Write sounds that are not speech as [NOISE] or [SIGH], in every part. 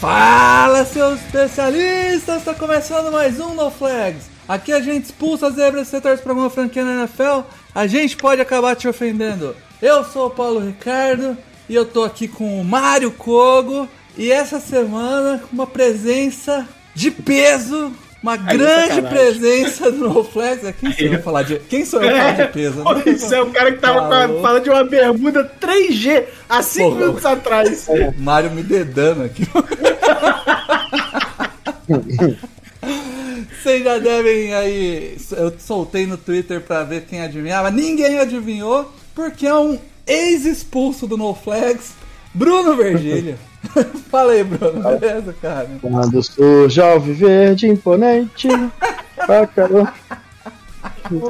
Fala, seus especialistas! Está começando mais um No Flags. Aqui a gente expulsa as zebras se você torce para alguma franquia na NFL. A gente pode acabar te ofendendo. Eu sou o Paulo Ricardo e eu tô aqui com o Mário Kogo. E essa semana, uma presença de peso, uma grande sacanagem. presença do No Flags. É, Quem sou eu pra falar de, quem sou eu falar de peso? né? Isso é o cara que tava Falou. falando de uma bermuda 3G há 5 Porra. minutos atrás. [LAUGHS] O Mário me dedando aqui. [LAUGHS] Vocês já devem aí. Eu soltei no Twitter pra ver quem adivinhava. Ninguém adivinhou, porque é um ex-expulso do No Flags, Bruno Vergílio. [LAUGHS] Fala aí, Bruno, beleza, cara? Quando surge alviverde imponente. pra caramba.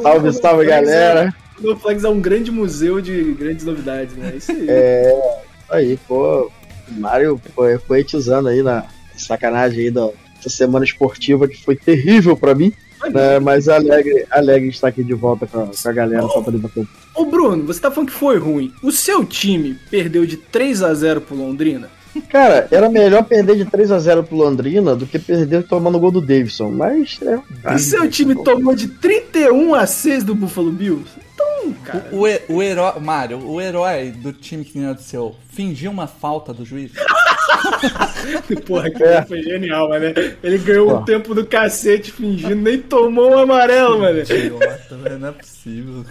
Salve, salve, galera. O Flags é um grande museu de grandes novidades, né? Isso aí. É, aí, pô, o Mário foi poetizando aí na sacanagem aí da essa semana esportiva que foi terrível pra mim, né, mas alegre, alegre estar aqui de volta com a, com a galera pra poder bater. Ô Bruno, você tá falando que foi ruim. O seu time perdeu de 3 a 0 pro Londrina? Cara, era melhor perder de 3 a 0 pro Londrina do que perder tomando o gol do Davidson, mas é, O seu time tomou de 31 a 6 do Buffalo Bills? Então, cara. O, he- o herói. Mário, o herói do time que ganhou do seu fingiu uma falta do juiz? [LAUGHS] [LAUGHS] Porra, que É. foi genial, mano. Ele ganhou Pô. um tempo do cacete fingindo, nem tomou um amarelo, mano. Idiota, velho, não é possível.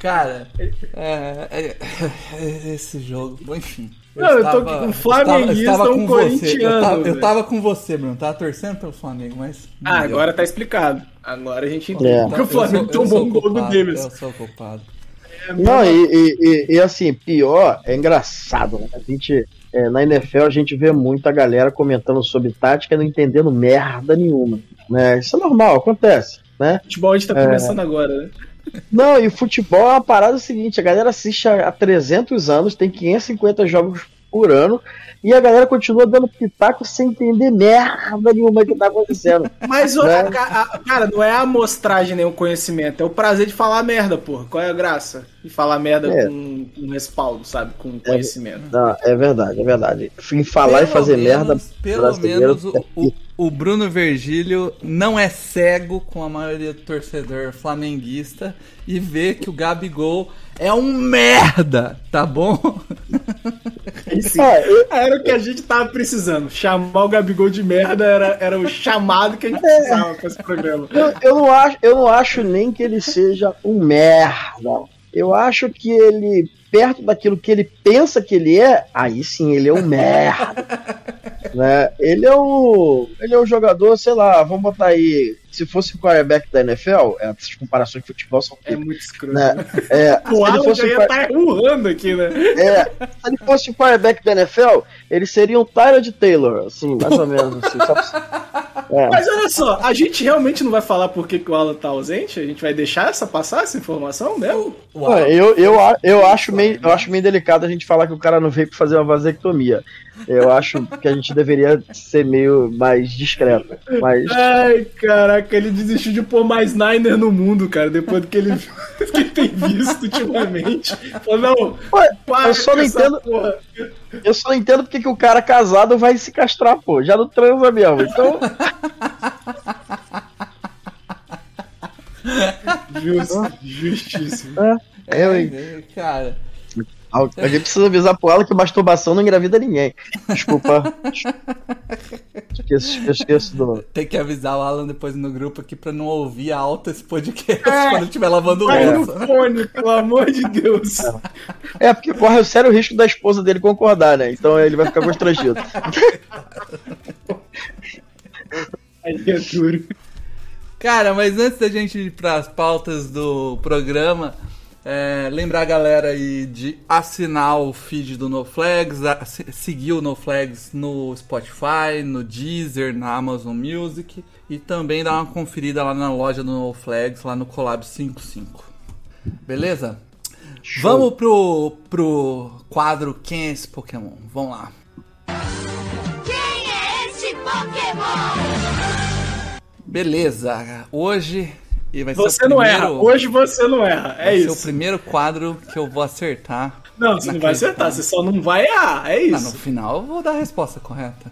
Cara, é, é- é- esse jogo, bom, enfim. Não, eu tô aqui com um flamenguista, um com você. Eu corintiano, tava, eu tava com você, Bruno. Tava torcendo pelo Flamengo, mas. não Ah, deu. agora tá explicado. Agora a gente entende É. porque o Eu Flamengo sou- eu tomou um gol do Davis. Eu sou culpado. Não, e, e- e- e, assim, pior, é engraçado, né? A gente, é, na NFL, a gente vê muita galera comentando sobre tática e não entendendo merda nenhuma. Né? Isso é normal, acontece. Né? Futebol a gente tá É. começando agora, né? Não, e futebol é uma parada seguinte: a galera assiste há 300 anos, tem 550 jogos por ano, e a galera continua dando pitaco sem entender merda nenhuma que tá acontecendo. [LAUGHS] Mas, Né? a a- cara, não é a amostragem nem o conhecimento, é o prazer de falar merda, porra. Qual é a graça? De falar merda É. com, com respaldo, sabe? Com conhecimento. Não, é verdade, é verdade. Em falar Pelo e fazer menos- merda. Pelo menos o, é o, o Bruno Vergílio não é cego com a maioria do torcedor flamenguista e vê que o Gabigol é um merda, tá bom? Sim. Era o que a gente tava precisando. Chamar o Gabigol de merda era, era o chamado que a gente precisava pra esse programa. Eu, eu não acho, eu não acho nem que ele seja um merda. Eu acho que ele, perto daquilo que ele pensa que ele é, aí sim ele é um merda. [LAUGHS] né? Ele é o. Ele é um jogador, sei lá, vamos botar aí. Se fosse o quarterback da NFL, é, essas comparações de futebol são É muito escroto. né? É, [LAUGHS] O Alan fosse já ia estar urrando aqui, né? é, se ele fosse o quarterback da NFL, ele seria um Tyrod Taylor, assim, mais ou menos. Assim, pra- é. Mas olha só, a gente realmente não vai falar por que, que o Alan tá ausente? A gente vai deixar essa passar, essa informação mesmo? Ué, eu, eu, eu, acho meio, eu acho meio delicado a gente falar que o cara não veio pra fazer uma vasectomia. Eu acho que a gente deveria ser meio mais discreto. Mas Ai, caraca, ele desistiu de pôr mais Niner no mundo, cara, depois do que ele, [LAUGHS] que ele tem visto ultimamente. Falou, não, Ué, eu só não entendo. porra. Eu só não entendo porque que o cara casado vai se castrar, pô. Já não transa mesmo. Então, Justo, justíssimo. eu, hein? É, cara, a gente precisa avisar pro ela que masturbação não engravida ninguém. Desculpa. Esqueço, esqueço do. tem que avisar o Alan depois no grupo aqui pra não ouvir alto esse podcast É. quando estiver lavando Vai no louça. fone, pelo amor de Deus. É, porque corre o sério risco da esposa dele concordar, né? Então ele vai ficar constrangido. Aí é duro. Cara, mas antes da gente ir pras pautas do programa, É, lembrar a galera aí de assinar o feed do NoFlags, a- se- seguir o NoFlags no Spotify, no Deezer, na Amazon Music e também dar uma conferida lá na loja do NoFlags, lá no Collab 55. Beleza? Vamos pro, pro quadro Quem é esse Pokémon? Vamos lá. Quem é esse Pokémon? Beleza, hoje e vai ser Você o não primeiro, erra. Hoje você não erra. É vai ser o isso. primeiro quadro que eu vou acertar. Não, você não vai acertar. Você só não vai errar. É Ah, isso. no final eu vou dar a resposta correta.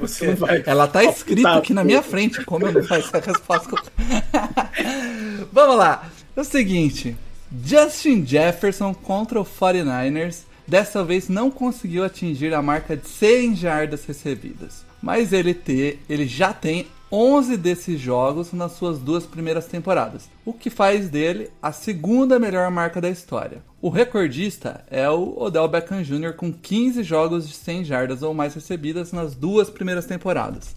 Você não [LAUGHS] vai. Ela tá escrito Tá, aqui na minha frente, como eu não faço a resposta correta. [LAUGHS] Vamos lá. É o seguinte, Justin Jefferson contra o 49ers dessa vez não conseguiu atingir a marca de 100 jardas recebidas. Mas ele, te, ele já tem 11 desses jogos nas suas duas primeiras temporadas, o que faz dele a segunda melhor marca da história. O recordista é o Odell Beckham Jr. com 15 jogos de 100 jardas ou mais recebidas nas duas primeiras temporadas.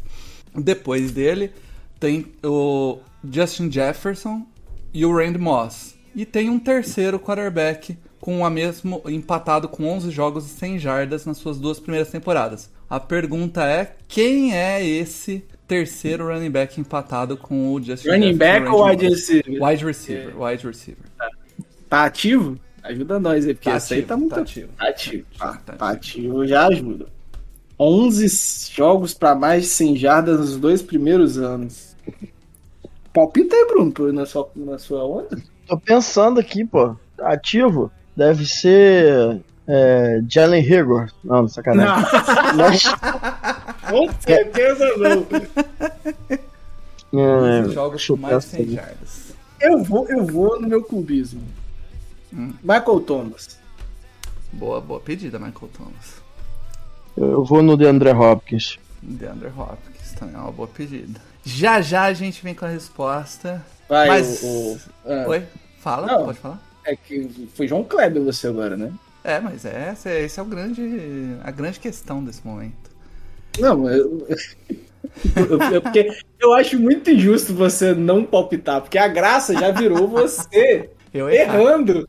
Depois dele tem o Justin Jefferson e o Randy Moss. E tem um terceiro quarterback com a mesmo empatado com 11 jogos e 100 jardas nas suas duas primeiras temporadas. A pergunta é quem é esse terceiro running back empatado com o Justin Running back ou wide receiver? Wide receiver, wide receiver. Tá ativo? Ajuda nós aí, porque Tá esse aí ativo, tá muito tá ativo. Tá ativo. Tá, Tá tá ativo já ajuda. 11 jogos pra mais de 100 jardas nos dois primeiros anos. Palpita aí, Bruno, na sua, na sua onda. Tô pensando aqui, pô. Ativo. Deve ser. É, Jalen Higor. Não, sacanagem. Mas, [LAUGHS] Com certeza não. é, 11 jogos com mais de pensar 100 aqui. jardas. Eu vou, eu vou no meu clubismo. Hum. Michael Thomas. Boa, boa pedida, Michael Thomas. Eu vou no DeAndre Hopkins. DeAndre Hopkins também é uma boa pedida. Já já a gente vem com a resposta. Vai, Mas- o. o- ah, Oi? Fala, Não. pode falar? é que foi João Kleber você agora, né? É, mas essa, esse é o grande, a grande questão desse momento. Não, eu, eu, porque eu acho muito injusto você não palpitar, porque a graça já virou você [LAUGHS] errando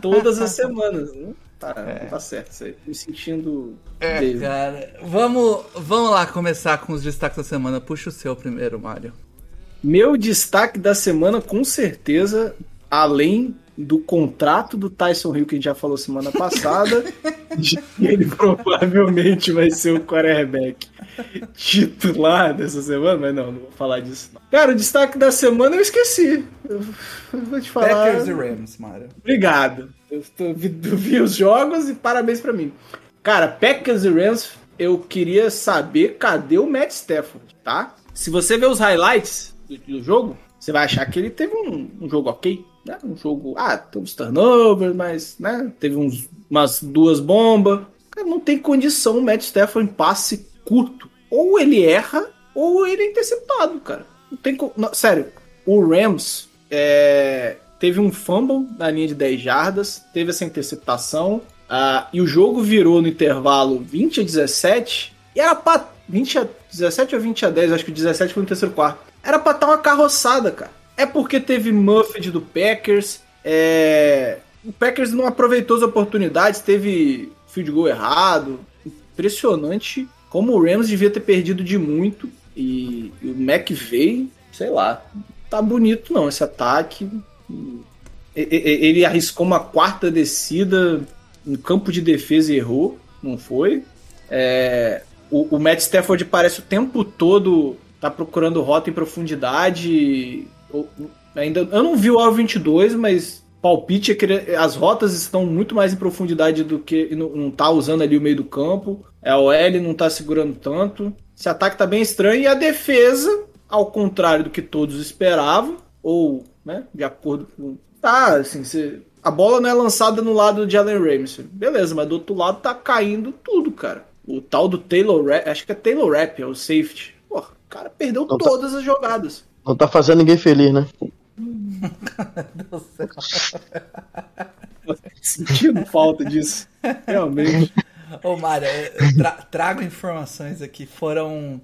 todas as semanas. Não [LAUGHS] tá, não tá certo isso aí. Me sentindo. É, David. cara. Vamos, vamos lá começar com os destaques da semana. Puxa o seu primeiro, Mário. Meu destaque da semana, com certeza, além do contrato do Tyson Hill que a gente já falou semana passada, de que ele provavelmente vai ser o quarterback titular dessa semana, mas não, não vou falar disso. Não. Cara, o destaque da semana eu esqueci. Eu vou te falar. Packers e Rams, Mário. Obrigado. Eu, tô- vi, vi os jogos e parabéns pra mim. Cara, Packers e Rams, eu queria saber cadê o Matt Stafford, tá? Se você ver os highlights do, do jogo, você vai achar que ele teve um, um jogo ok, né? Um jogo, ah, teve uns turnovers, mas, né? Teve uns, umas duas bombas. Cara, não tem condição o Matt Stafford em passe curto. Ou ele erra, ou ele é interceptado, cara. Não tem não, Sério, o Rams é, teve um fumble na linha de 10 jardas, teve essa interceptação, ah, e o jogo virou no intervalo 20 a 17, e era pra 20 a 17 ou 20 a 10, acho que o 17 foi no terceiro quarto. Era pra estar uma carroçada, cara. É porque teve Muffet do Packers, é, o Packers não aproveitou as oportunidades, teve field goal errado. Impressionante como o Rams devia ter perdido de muito. E, e o McVay, sei lá, tá bonito não esse ataque. Ele arriscou uma quarta descida no campo de defesa e errou, não foi? É, o, o Matt Stafford parece o tempo todo tá procurando rota em profundidade. Eu, ainda, eu não vi o Al 22, mas palpite é que as rotas estão muito mais em profundidade do que não, não tá usando ali o meio do campo. A OL não tá segurando tanto. Esse ataque tá bem estranho e a defesa, ao contrário do que todos esperavam, ou, né, de acordo com. Tá, assim, você- a bola não é lançada no lado de Allen Ramsey. Beleza, mas do outro lado tá caindo tudo, cara. O tal do Taylor Rapp, acho que é Taylor Rapp, é o safety. Pô, o cara perdeu Não tá- todas as jogadas. Não tá fazendo ninguém feliz, né? Sentindo falta disso. Realmente. Ô, Mário, eu tra- trago informações aqui. Foram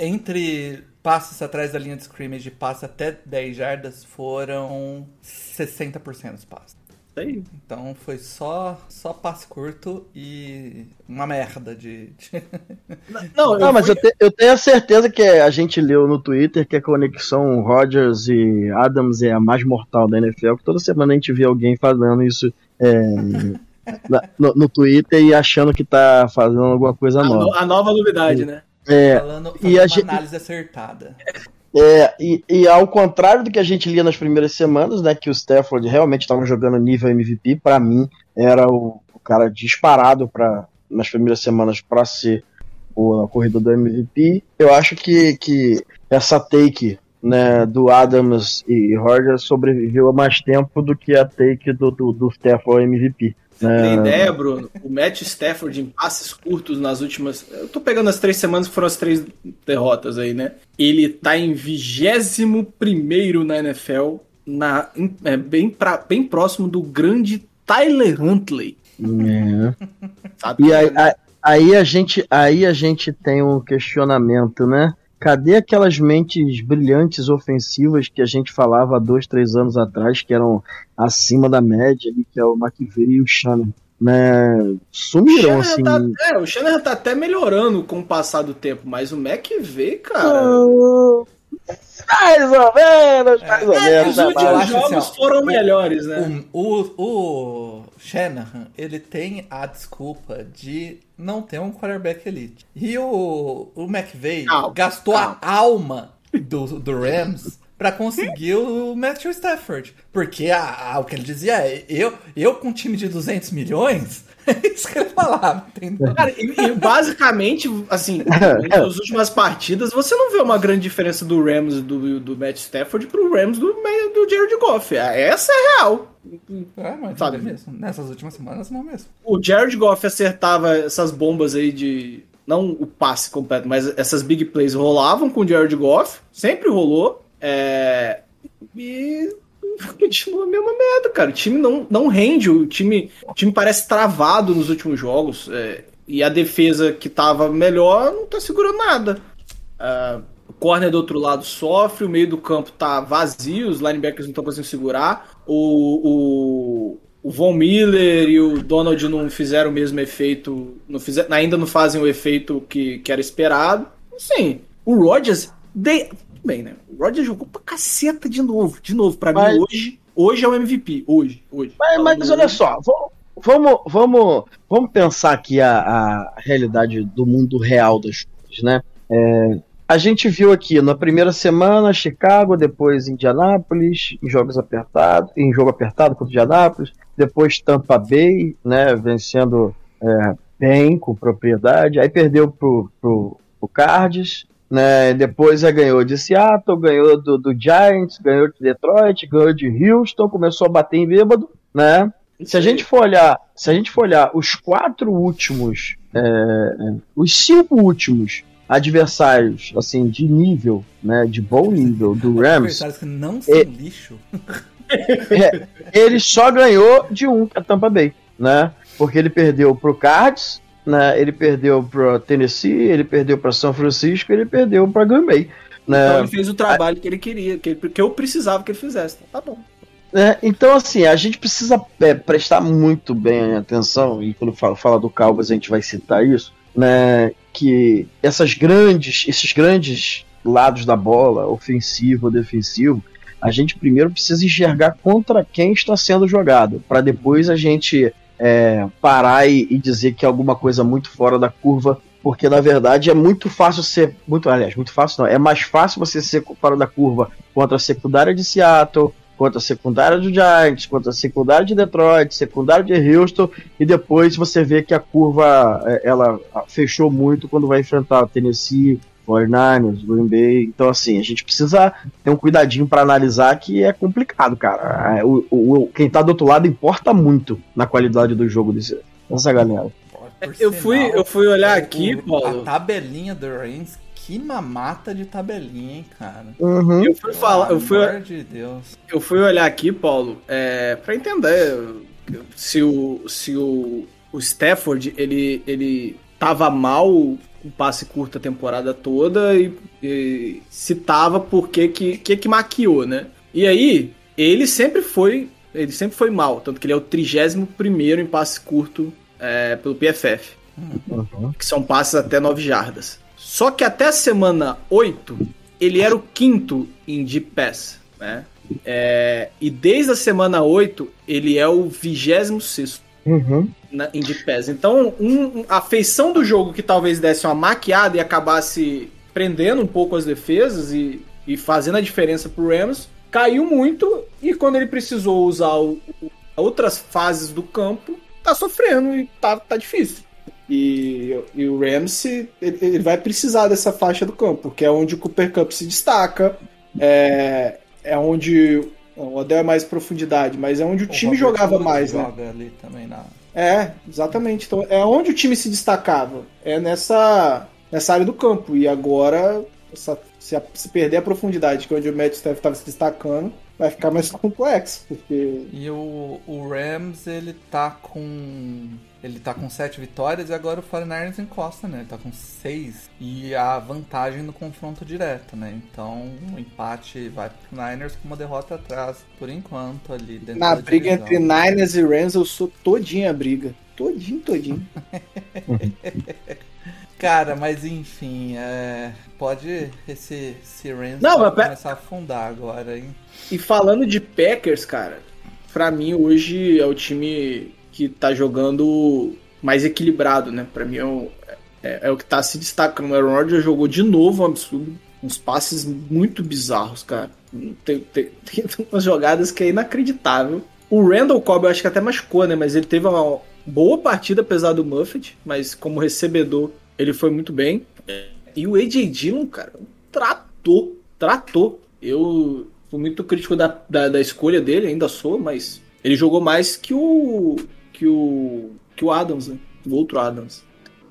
entre passos atrás da linha de scrimmage e passos até 10 jardas, foram 60% dos passos. Aí. Então foi só, só passe curto e uma merda de. de- Não, [LAUGHS] Não, mas fui- eu, te- eu tenho a certeza que a gente leu no Twitter que a conexão Rodgers e Adams é a mais mortal da NFL, que toda semana a gente vê alguém fazendo isso é, [LAUGHS] na- no, no Twitter e achando que tá fazendo alguma coisa a, no- nova. a nova novidade, né? É, falando e fazendo a uma gente- análise acertada. [LAUGHS] É, e, e ao contrário do que a gente lia nas primeiras semanas, né, que o Stafford realmente estava jogando nível MVP, pra mim era o, o cara disparado para nas primeiras semanas para ser o, corrida do MVP. Eu acho que, que essa take né, do Adams e Rodgers sobreviveu a mais tempo do que a take do, do, do Stafford MVP. Tem né? ideia, Bruno? O Matt Stafford em passes curtos nas últimas. Eu tô pegando as três semanas que foram as três derrotas aí, né? Ele tá em 21 na NFL, na, é, bem, pra, bem próximo do grande Tyler Huntley. É. Sabe? E aí, aí a gente, aí a gente tem um questionamento, né? Cadê aquelas mentes brilhantes ofensivas que a gente falava há dois, três anos atrás, que eram acima da média, ali, que é o McVeigh e o Shannon? Né? O Sumiram, Shanahan assim. tá, é, o Shanahan tá até melhorando com o passar do tempo, mas o McVay, cara. Mais ou menos, mais ou É, menos. os né, últimos jogos assim, ó, foram o- melhores, né? O, o, o Shanahan, ele tem a desculpa de não ter um quarterback elite. E o, o McVay Calma, gastou a alma do, do Rams pra conseguir o Matthew Stafford. Porque a, a- o que ele dizia é, eu, eu com um time de 200 milhões, é [LAUGHS] isso que ele falava, entendeu? Cara, e, e basicamente, assim, [LAUGHS] nas últimas partidas, você não vê uma grande diferença do Rams do, do Matt Stafford pro Rams do, do Jared Goff. Essa é a real. É, mas Sabe? é mesmo. Nessas últimas semanas não mesmo. O Jared Goff acertava essas bombas aí de. Não o passe completo, mas essas big plays rolavam com o Jared Goff. Sempre rolou. É, e continua a mesma merda, cara. O time não, não rende. O time, o time parece travado nos últimos jogos. é, e a defesa que tava melhor não tá segurando nada. Ah, o corner do outro lado sofre, o meio do campo tá vazio, os linebackers não estão conseguindo segurar. O, o, o Von Miller e o Donald não fizeram o mesmo efeito, não fizer, ainda não fazem o efeito que, que era esperado. Sim, o Rodgers. De, bem, né? O Rodgers jogou pra caceta de novo. De novo, pra Mas- mim hoje. Hoje é o MVP. Hoje, hoje. Mas, mas Falando olha hoje. só, vamos, vamos, vamos, vamos pensar aqui a, a realidade do mundo real das coisas, né? É, a gente viu aqui na primeira semana Chicago, depois Indianápolis, em jogos apertados, em jogo apertado contra Indianápolis, depois Tampa Bay, né, vencendo é, bem, com propriedade, aí perdeu pro, pro, pro Cards, né, depois já ganhou de Seattle, ganhou do, do Giants, ganhou de Detroit, ganhou de Houston, começou a bater em bêbado, né? Se a gente for olhar, se a gente for olhar os quatro últimos, é, é, os cinco últimos adversários, assim, de nível, né, de bom nível do Rams, Adversários que não são É. lixo. [LAUGHS] é, ele só ganhou de um, é Tampa Bay, né? Porque ele perdeu pro Cards, né? Ele perdeu pro Tennessee, ele perdeu para São Francisco, ele perdeu para Green Bay, né? Então ele fez o trabalho que ele queria, que, que eu precisava que ele fizesse. Tá bom. É, então, assim, a gente precisa é, prestar muito bem atenção, e quando fala, fala do Cowboys a gente vai citar isso, né? Que essas grandes, esses grandes lados da bola, ofensivo ou defensivo, a gente primeiro precisa enxergar contra quem está sendo jogado, para depois a gente é, parar e, e dizer que é alguma coisa muito fora da curva, porque na verdade é muito fácil ser, muito, aliás, muito fácil não, é mais fácil você ser fora da curva contra a secundária de Seattle, contra a secundária do Giants, contra a secundária de Detroit, secundária de Houston, e depois você vê que a curva é, ela fechou muito quando vai enfrentar Tennessee, 49ers, Green Bay. Então, assim, a gente precisa ter um cuidadinho para analisar que é complicado, cara. É, O, o- quem tá do outro lado importa muito na qualidade do jogo desse, dessa galera. Por Eu fui, eu fui olhar o- aqui, A Paulo. tabelinha do Reigns, que mamata de tabelinha, hein, cara. Uhum. Eu fui falar, eu fui, de Deus. eu fui olhar aqui, Paulo, é, para entender se o se o, o Stafford ele ele tava mal com passe curto a temporada toda e, e se tava por que que, que que maquiou, né? E aí ele sempre foi ele sempre foi mal, tanto que ele é o 31 primeiro em passe curto é, pelo PFF, Uhum. que são passes até 9 jardas. Só que até a semana 8, ele era o quinto em deep pass, né? É, e desde a semana 8, ele é o 26 Uhum. na, em Deep Pass. Então, um- a feição do jogo que talvez desse uma maquiada e acabasse prendendo um pouco as defesas e, e fazendo a diferença pro Rams, caiu muito e quando ele precisou usar o- o- outras fases do campo, tá sofrendo e tá, tá difícil. E, e o Rams, ele, ele vai precisar dessa faixa do campo, que é onde o Cooper Cup se destaca, é, é onde o Odell é mais profundidade, mas é onde o, time Robert jogava Woods mais, né? joga ali também na. É, exatamente. Então, é onde o time se destacava. É nessa, nessa área do campo. E agora, essa- se, a- se perder a profundidade, que é onde o Matt Staff estava se destacando, vai ficar mais [LAUGHS] complexo. Porque. E o, o Rams, ele tá com. Ele tá com sete vitórias e agora o 49ers encosta, né? Ele tá com seis. E a vantagem no confronto direto, né? Então o empate vai pro Niners com uma derrota atrás, por enquanto, ali dentro Na da briga divisão. entre Niners e Rams, eu sou todinha a briga. Todinho, todinho. [LAUGHS] Cara, mas enfim, é... pode esse, esse Rams Não, pode começar a afundar agora, hein? E falando de Packers, cara, pra mim hoje é o time que tá jogando mais equilibrado, né? Pra mim é o, é, é o que tá se destacando. O Aaron Rodgers jogou de novo um absurdo. Uns passes muito bizarros, cara. Tem, tem, tem [LAUGHS] umas jogadas que é inacreditável. O Randall Cobb eu acho que até machucou, né? Mas ele teve uma boa partida, apesar do Muffet. Mas como recebedor, ele foi muito bem. E o AJ Dillon, cara, tratou, tratou. Eu fui muito crítico da, da, da escolha dele, ainda sou, mas ele jogou mais que o que o que o Adams, né? O outro Adams.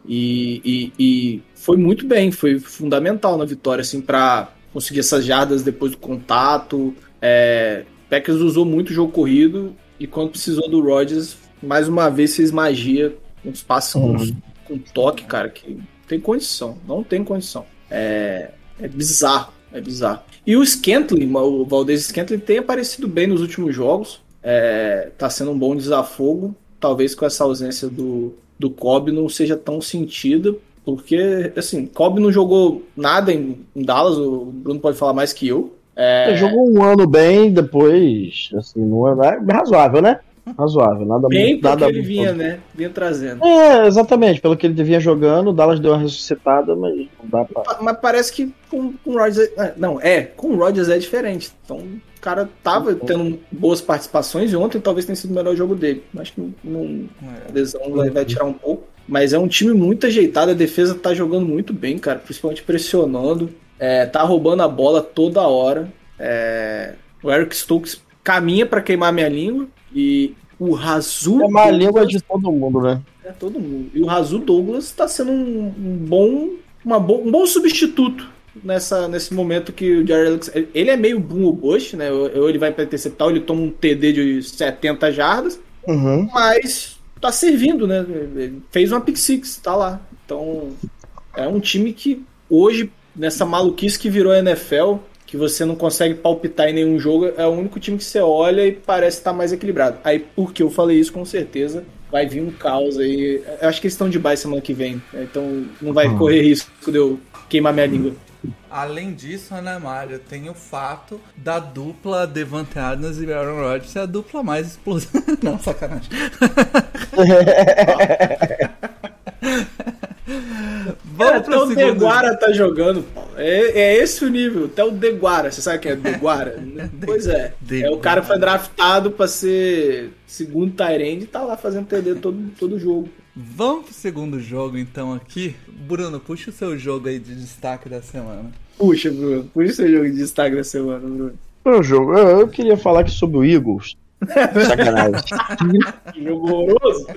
E, e, e foi muito bem, foi fundamental na vitória, assim, para conseguir essas jardas depois do contato. É, Packers usou muito o jogo corrido e quando precisou do Rodgers, mais uma vez fez magia, uns passes com, Uhum. com toque, cara, que não tem condição, não tem condição. É, é bizarro, é bizarro. E o Scantling, o Valdez Scantling tem aparecido bem nos últimos jogos, é, tá sendo um bom desafogo, talvez com essa ausência do, do Cobb não seja tão sentida, porque, assim, Cobb não jogou nada em, em Dallas, o Bruno pode falar mais que eu. É, Ele jogou um ano bem, depois, assim, não é, é razoável, né? Razoável, nada bem muito. Nada ele vinha, né? Vinha trazendo. É, exatamente, pelo que ele vinha jogando, o Dallas deu uma ressuscitada, mas não dá pra. Mas parece que com, com o Rodgers. é- Não, é, com o Rodgers é diferente. Então cara tava tendo boas participações e ontem talvez tenha sido o melhor jogo dele. Acho que não, a É. lesão vai, vai tirar um pouco. Mas é um time muito ajeitado, a defesa tá jogando muito bem, cara, principalmente pressionando. É, tá roubando a bola toda hora. É, o Eric Stokes caminha pra queimar minha língua. E o Razul. É uma língua de todo mundo, né? É todo mundo. E o Razul Douglas está sendo um, um bom, uma bo- um bom substituto nessa, nesse momento que o Jared Alex. Ele é meio boom ou Bush, né? Ou, ele vai para interceptar, ou ele toma um TD de 70 jardas, Uhum. mas tá servindo, né? Ele fez uma pick six, tá lá. Então é um time que hoje, nessa maluquice que virou a NFL, que você não consegue palpitar em nenhum jogo, é o único time que você olha e parece estar mais equilibrado. Aí, porque eu falei isso, com certeza vai vir um caos aí. Eu acho que eles estão de bye semana que vem, né? então não vai correr risco de eu queimar minha língua. Além disso, né, Mário, tem o fato da dupla Devante Adams e Aaron Rodgers ser a dupla mais explosiva. [LAUGHS] Não, sacanagem. [LAUGHS] Cara, Vamos até o. Deguara tá jogando, Paulo. É, é esse o nível. Até o Deguara. Você sabe quem é Deguara? [LAUGHS] pois é. É Deguara. o cara que foi draftado pra ser segundo Tyrande e tá lá fazendo TD todo, todo jogo. Vamos pro segundo jogo, então, aqui. Bruno, puxa o seu jogo aí de destaque da semana. Puxa, Bruno. Por isso é jogo de destaque da semana, Bruno. Meu jogo, eu, eu queria falar aqui sobre o Eagles. [LAUGHS] Sacanagem. Que jogo horroroso.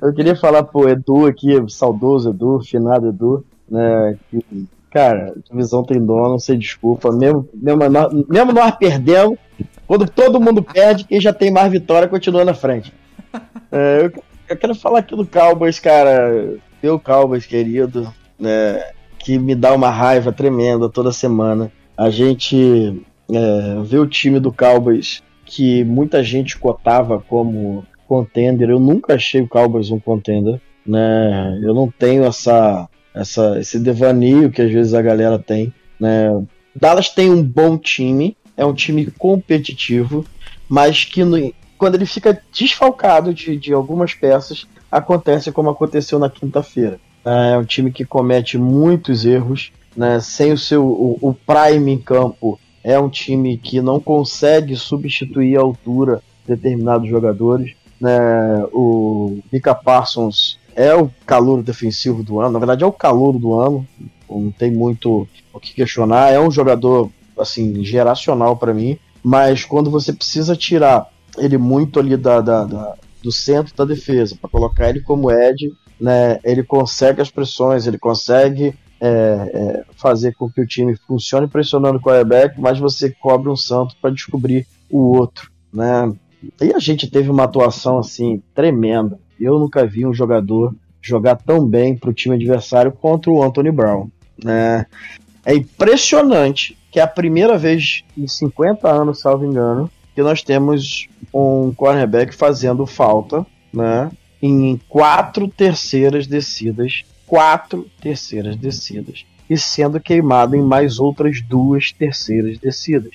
Eu queria falar pro Edu aqui, saudoso Edu, finado Edu, né? Que, cara, a divisão tem dono, sem desculpa. Mesmo, mesmo, nós, mesmo nós perdendo, quando todo mundo perde, quem já tem mais vitória continua na frente. [LAUGHS] É, eu, eu quero falar aqui do Cowboys, cara. Meu Cowboys querido, né? Que me dá uma raiva tremenda toda semana. A gente é, vê o time do Cowboys que muita gente cotava como contender. Eu nunca achei o Cowboys um contender, né? Eu não tenho essa, essa esse devaneio que às vezes a galera tem, né? Dallas tem um bom time, é um time competitivo, mas que no- quando ele fica desfalcado de, de algumas peças, acontece como aconteceu na quinta-feira. É um time que comete muitos erros, né? Sem o seu o, o prime em campo, é um time que não consegue substituir a altura de determinados jogadores. Né? O Mika Parsons é o calor defensivo do ano, na verdade é o calor do ano, não tem muito o que questionar. É um jogador assim geracional para mim, mas quando você precisa tirar ele muito ali da, da- da- do centro da defesa para colocar ele como Ed, né? Ele consegue as pressões, ele consegue é, é, fazer com que o time funcione pressionando o quarterback, mas você cobre um santo para descobrir o outro, né? E a gente teve uma atuação assim tremenda. Eu nunca vi um jogador jogar tão bem para o time adversário contra o Anthony Brown, né? É impressionante que é a primeira vez em 50 anos, salvo engano, que nós temos um cornerback fazendo falta, né? Em quatro terceiras descidas, quatro terceiras descidas, e sendo queimado em mais outras duas terceiras descidas,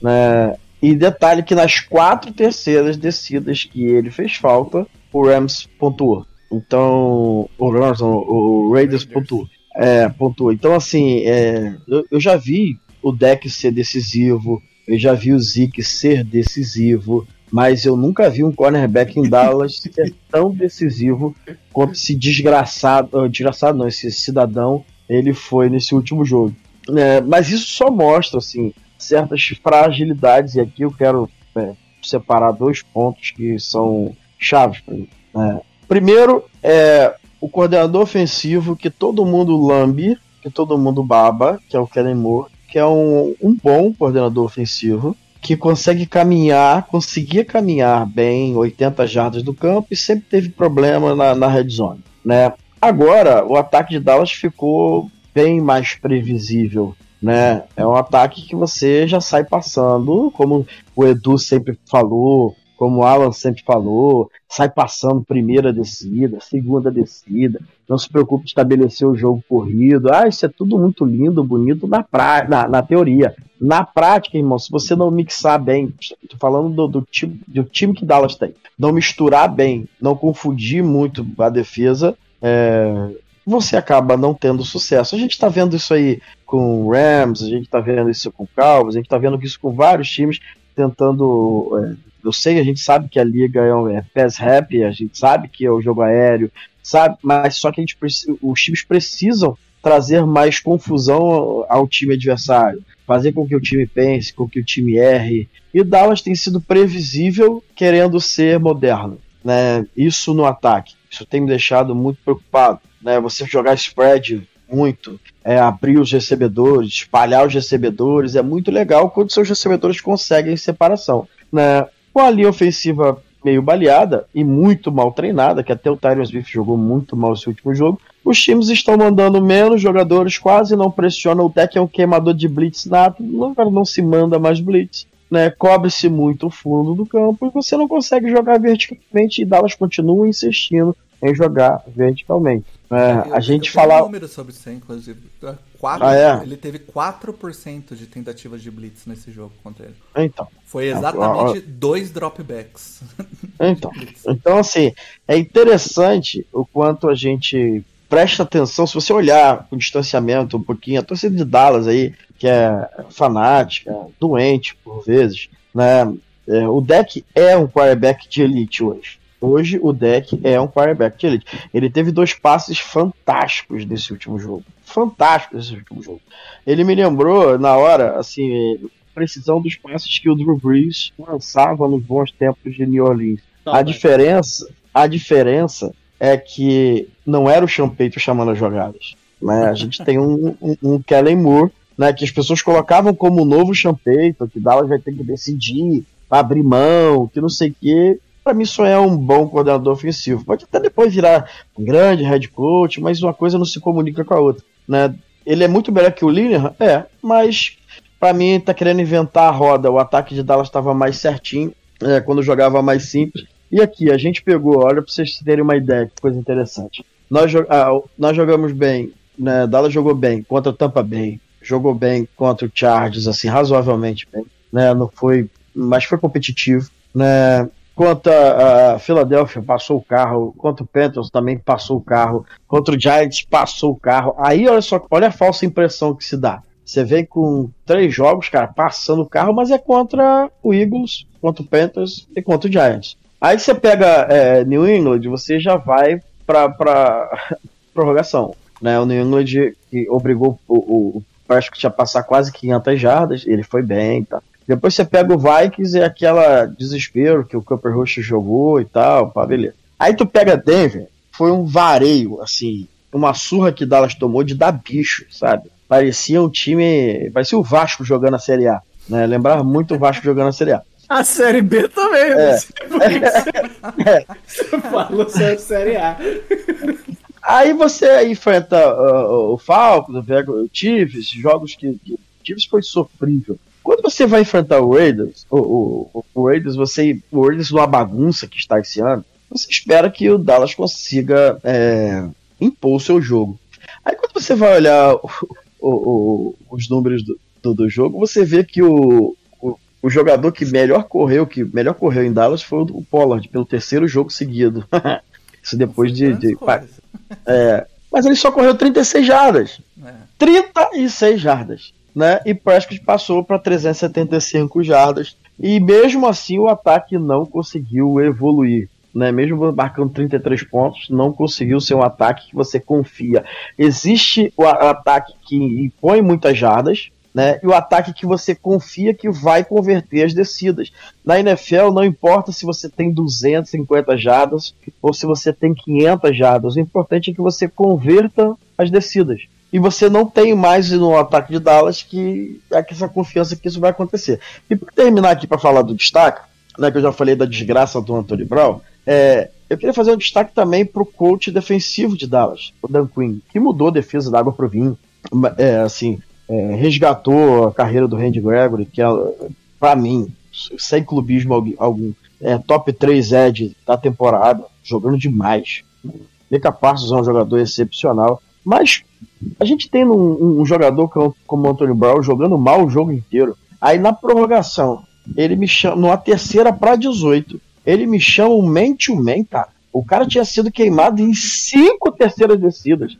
né? E detalhe que nas quatro terceiras descidas que ele fez falta, o Rams pontuou. Então, o Rams, não, o Raiders pontuou. É, pontuou. Então, assim, é, eu, eu já vi o deck ser decisivo, eu já vi o Zeke ser decisivo, mas eu nunca vi um cornerback em Dallas [LAUGHS] ser tão decisivo quanto esse desgraçado, ah, desgraçado não, esse cidadão, ele foi nesse último jogo. É, mas isso só mostra, assim, certas fragilidades, e aqui eu quero é, separar dois pontos que são chaves para mim. né? Primeiro, é o coordenador ofensivo que todo mundo lambe, que todo mundo baba, que é o Kellen Moore, que é um, um bom coordenador ofensivo, que consegue caminhar, conseguia caminhar bem 80 jardas do campo e sempre teve problema na, na red zone. Né? Agora, o ataque de Dallas ficou bem mais previsível. Né? É um ataque que você já sai passando, como o Edu sempre falou, como o Alan sempre falou, sai passando primeira descida, segunda descida, não se preocupe em estabelecer o jogo corrido. Ah, isso é tudo muito lindo, bonito na, pra... na, na teoria. Na prática, irmão, se você não mixar bem, tô falando do, do, time, do time que Dallas tem, não misturar bem, não confundir muito a defesa, é, você acaba não tendo sucesso. A gente tá vendo isso aí com o Rams, a gente tá vendo isso com o Cowboys, a gente tá vendo isso com vários times tentando. É, eu sei, a gente sabe que a liga é, um, é pass rap, a gente sabe que é o jogo aéreo, sabe, mas só que a gente os times precisam trazer mais confusão ao time adversário, fazer com que o time pense, com que o time erre. E Dallas tem sido previsível querendo ser moderno, né? Isso no ataque. Isso tem me deixado muito preocupado, né? Você jogar spread muito, é, abrir os recebedores, espalhar os recebedores, é muito legal quando seus recebedores conseguem separação, né? Com a linha ofensiva meio baleada e muito mal treinada, que até o Tyron Smith jogou muito mal esse último jogo, os times estão mandando menos jogadores, quase não pressionam. O deck é um queimador de blitz nato, não, não se manda mais blitz. Né, cobre-se muito o fundo do campo e você não consegue jogar verticalmente e Dallas continua insistindo em jogar verticalmente. É, Eu- a gente eu tenho fala. um número sobre isso, inclusive. É, Quatro, Ah, é? Ele teve 4% de tentativas de blitz nesse jogo contra ele. Então, Foi exatamente dois dropbacks. então, [LAUGHS] então, assim, é interessante o quanto a gente presta atenção. Se você olhar com distanciamento um pouquinho, a torcida de Dallas aí, que é fanática, doente por vezes, né? É, o deck é um quarterback de elite hoje. Hoje o deck é um quarterback de elite. Ele teve dois passes fantásticos nesse último jogo. Fantásticos nesse último jogo. Ele me lembrou, na hora, assim, precisão dos passes que o Drew Brees lançava nos bons tempos de New Orleans. A diferença, a diferença é que não era o Payton chamando as jogadas. Né? A gente tem um, um, um Kellen Moore, né, que as pessoas colocavam como o novo Sean Payton, que Dallas vai ter que decidir, vai abrir mão, que não sei o quê. Para mim, isso é um bom coordenador ofensivo. Pode até depois virar um grande head coach, mas uma coisa não se comunica com a outra. Né? Ele é muito melhor que o Linehan? É, mas Pra mim, tá querendo inventar a roda. O ataque de Dallas estava mais certinho, é, quando jogava mais simples. E aqui, a gente pegou, olha pra vocês terem uma ideia, que coisa interessante. Nós, ah, nós jogamos bem, né? Dallas jogou bem contra o Tampa Bay, jogou bem contra o Chargers, assim, razoavelmente bem, né? Não foi, mas foi competitivo, né? Contra a Philadelphia passou o carro, contra o Panthers também passou o carro, contra o Giants passou o carro. Aí olha só, olha a falsa impressão que se dá. Você vem com três jogos, cara, passando o carro, mas é contra o Eagles, contra o Panthers e contra o Giants. Aí você pega é, New England, você já vai pra, pra [LAUGHS] prorrogação. Né? O New England que obrigou o, o, Prescott a passar quase 500 jardas, ele foi bem, tá? Depois você pega o Vikings e aquela desespero que o Cooper Rush jogou e tal, pá, beleza. Aí tu pega Denver, foi um vareio, assim, uma surra que Dallas tomou de dar bicho, sabe? Parecia um time, parecia o Vasco jogando a Série A, né? Lembrava muito o Vasco jogando a Série A. A Série B também, É. É. [LAUGHS] Você falou sobre a Série A. Aí você enfrenta uh, o Falcons, o Chiefs, jogos que, que o Chiefs foi sofrível. Quando você vai enfrentar o Raiders, o, o, o Raiders, você, o Raiders numa bagunça que está esse ano, você espera que o Dallas consiga é, impor o seu jogo. Aí quando você vai olhar o- o- o- os números do, do, do jogo, você vê que o, o, jogador que melhor correu, que melhor correu em Dallas foi o Pollard, pelo terceiro jogo seguido. [LAUGHS] Isso depois de, de, [LAUGHS] é, mas ele só correu 36 jardas. É. 36 jardas. Né? E Prescott passou para 375 jardas. E mesmo assim o ataque não conseguiu evoluir. Né? Mesmo marcando 33 pontos, não conseguiu ser um ataque que você confia. Existe o ataque que impõe muitas jardas, né? E o ataque que você confia que vai converter as descidas. Na NFL, não importa se você tem 250 jardas ou se você tem 500 jardas, o importante é que você converta as descidas. E você não tem mais no ataque de Dallas que é essa confiança que isso vai acontecer. E para terminar aqui para falar do destaque, né, que eu já falei da desgraça do Anthony Brown, é, eu queria fazer um destaque também para o coach defensivo de Dallas, o Dan Quinn, que mudou a defesa da água pro vinho. É, assim, é, resgatou a carreira do Randy Gregory, que é, para mim, sem clubismo algum- é top 3 Ed da temporada, jogando demais. Mika Parsons é um jogador excepcional, mas a gente tem um, um jogador como- como o Anthony Brown jogando mal o jogo inteiro. Aí na prorrogação, ele me chama, numa terceira para 18, ele me chama um man to man, cara. O cara tinha sido queimado em cinco terceiras descidas.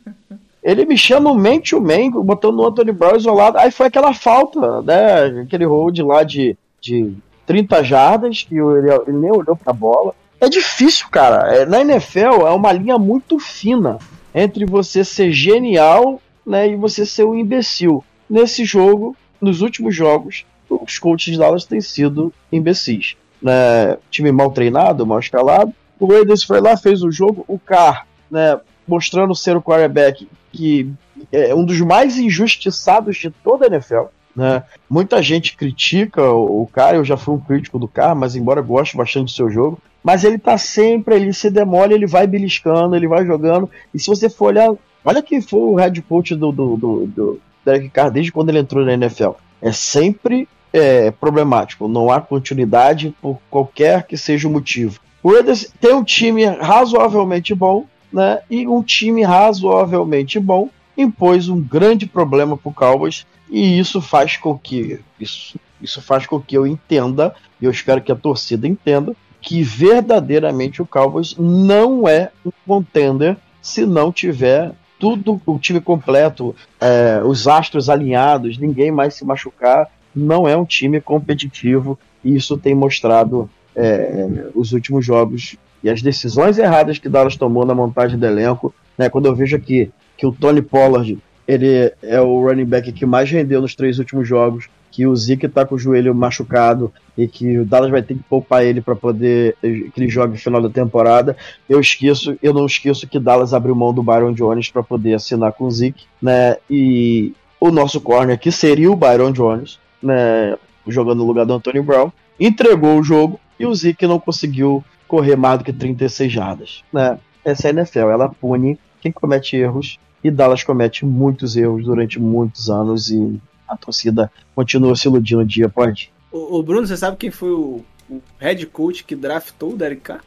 Ele me chama man to man, botando o Anthony Brown isolado. Aí foi aquela falta, né? Aquele hold lá de, de 30 jardas, que ele, ele nem olhou pra bola. É difícil, cara. É, Na NFL é uma linha muito fina entre você ser genial né, e você ser um imbecil. Nesse jogo, nos últimos jogos, os coaches de Dallas têm sido imbecis. Né, time mal treinado, mal escalado. O Raiders foi lá, fez o jogo. O Carr, né, mostrando ser o quarterback que é um dos mais injustiçados de toda a NFL. Né? Muita gente critica o, cara, eu já fui um crítico do Carr, mas embora goste bastante do seu jogo, mas ele tá sempre, ele se demole, ele vai beliscando, ele vai jogando, e se você for olhar, olha quem foi o head coach do, do, do, do Derek Carr desde quando ele entrou na NFL. É sempre é, problemático, não há continuidade por qualquer que seja o motivo. O Raiders tem um time razoavelmente bom, né? E um time razoavelmente bom impôs um grande problema para o Cowboys e isso faz com que isso, isso faz com que eu entenda e eu espero que a torcida entenda que verdadeiramente o Cowboys não é um contender se não tiver tudo o time completo, é, os astros alinhados, ninguém mais se machucar, não é um time competitivo e isso tem mostrado é, os últimos jogos e as decisões erradas que Dallas tomou na montagem do elenco. Né, quando eu vejo aqui que o Tony Pollard ele é o running back que mais rendeu nos três últimos jogos, que o Zeke tá com o joelho machucado e que o Dallas vai ter que poupar ele para poder que ele jogue no final da temporada. Eu esqueço, eu não esqueço que Dallas abriu mão do Byron Jones para poder assinar com o Zeke, né? E o nosso corner que seria o Byron Jones, né, jogando no lugar do Anthony Brown, entregou o jogo e o Zeke não conseguiu correr mais do que 36 jardas, né? Essa é a NFL, ela pune quem comete erros e Dallas comete muitos erros durante muitos anos e a torcida continua se iludindo dia após dia. Ô, ô, Bruno, você sabe quem foi o, o head coach que draftou o Derek Carr?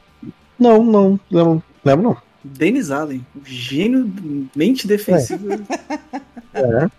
Não, não, não, lembro não. Dennis Allen, o gênio mente defensiva. É.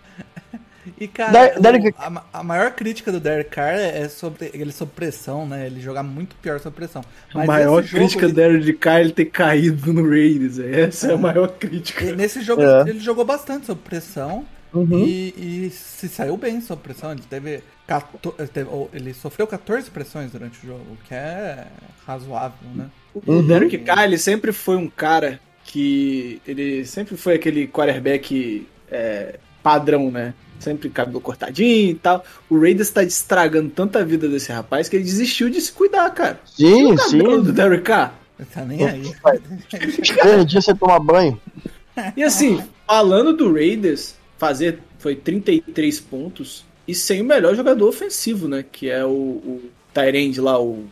E, cara, Der- o- Derek- a, a maior crítica do Derek Carr é sobre ele sob pressão, né? Ele jogar muito pior sob pressão. a Mas maior nesse jogo, crítica ele- do Derek Carr é ele ter caído no Raiders. Essa é a maior crítica. e Nesse jogo É. ele jogou bastante sob pressão Uhum. e, e se saiu bem sob pressão. Ele teve, 14 ele teve- ele sofreu 14 pressões durante o jogo, o que é razoável, né? O Derek Carr, ele sempre foi um cara que. Ele sempre foi aquele quarterback é, padrão, né? Sempre cabelo cortadinho e tal. O Raiders tá estragando tanta vida desse rapaz que ele desistiu de se cuidar, cara. Sim, o cabelo do sim. Derek Carr. Tá nem aí. Três dias sem tomar banho. E assim, falando do Raiders, fazer foi 33 pontos e sem o melhor jogador ofensivo, né? Que é o, o Tyrande lá, o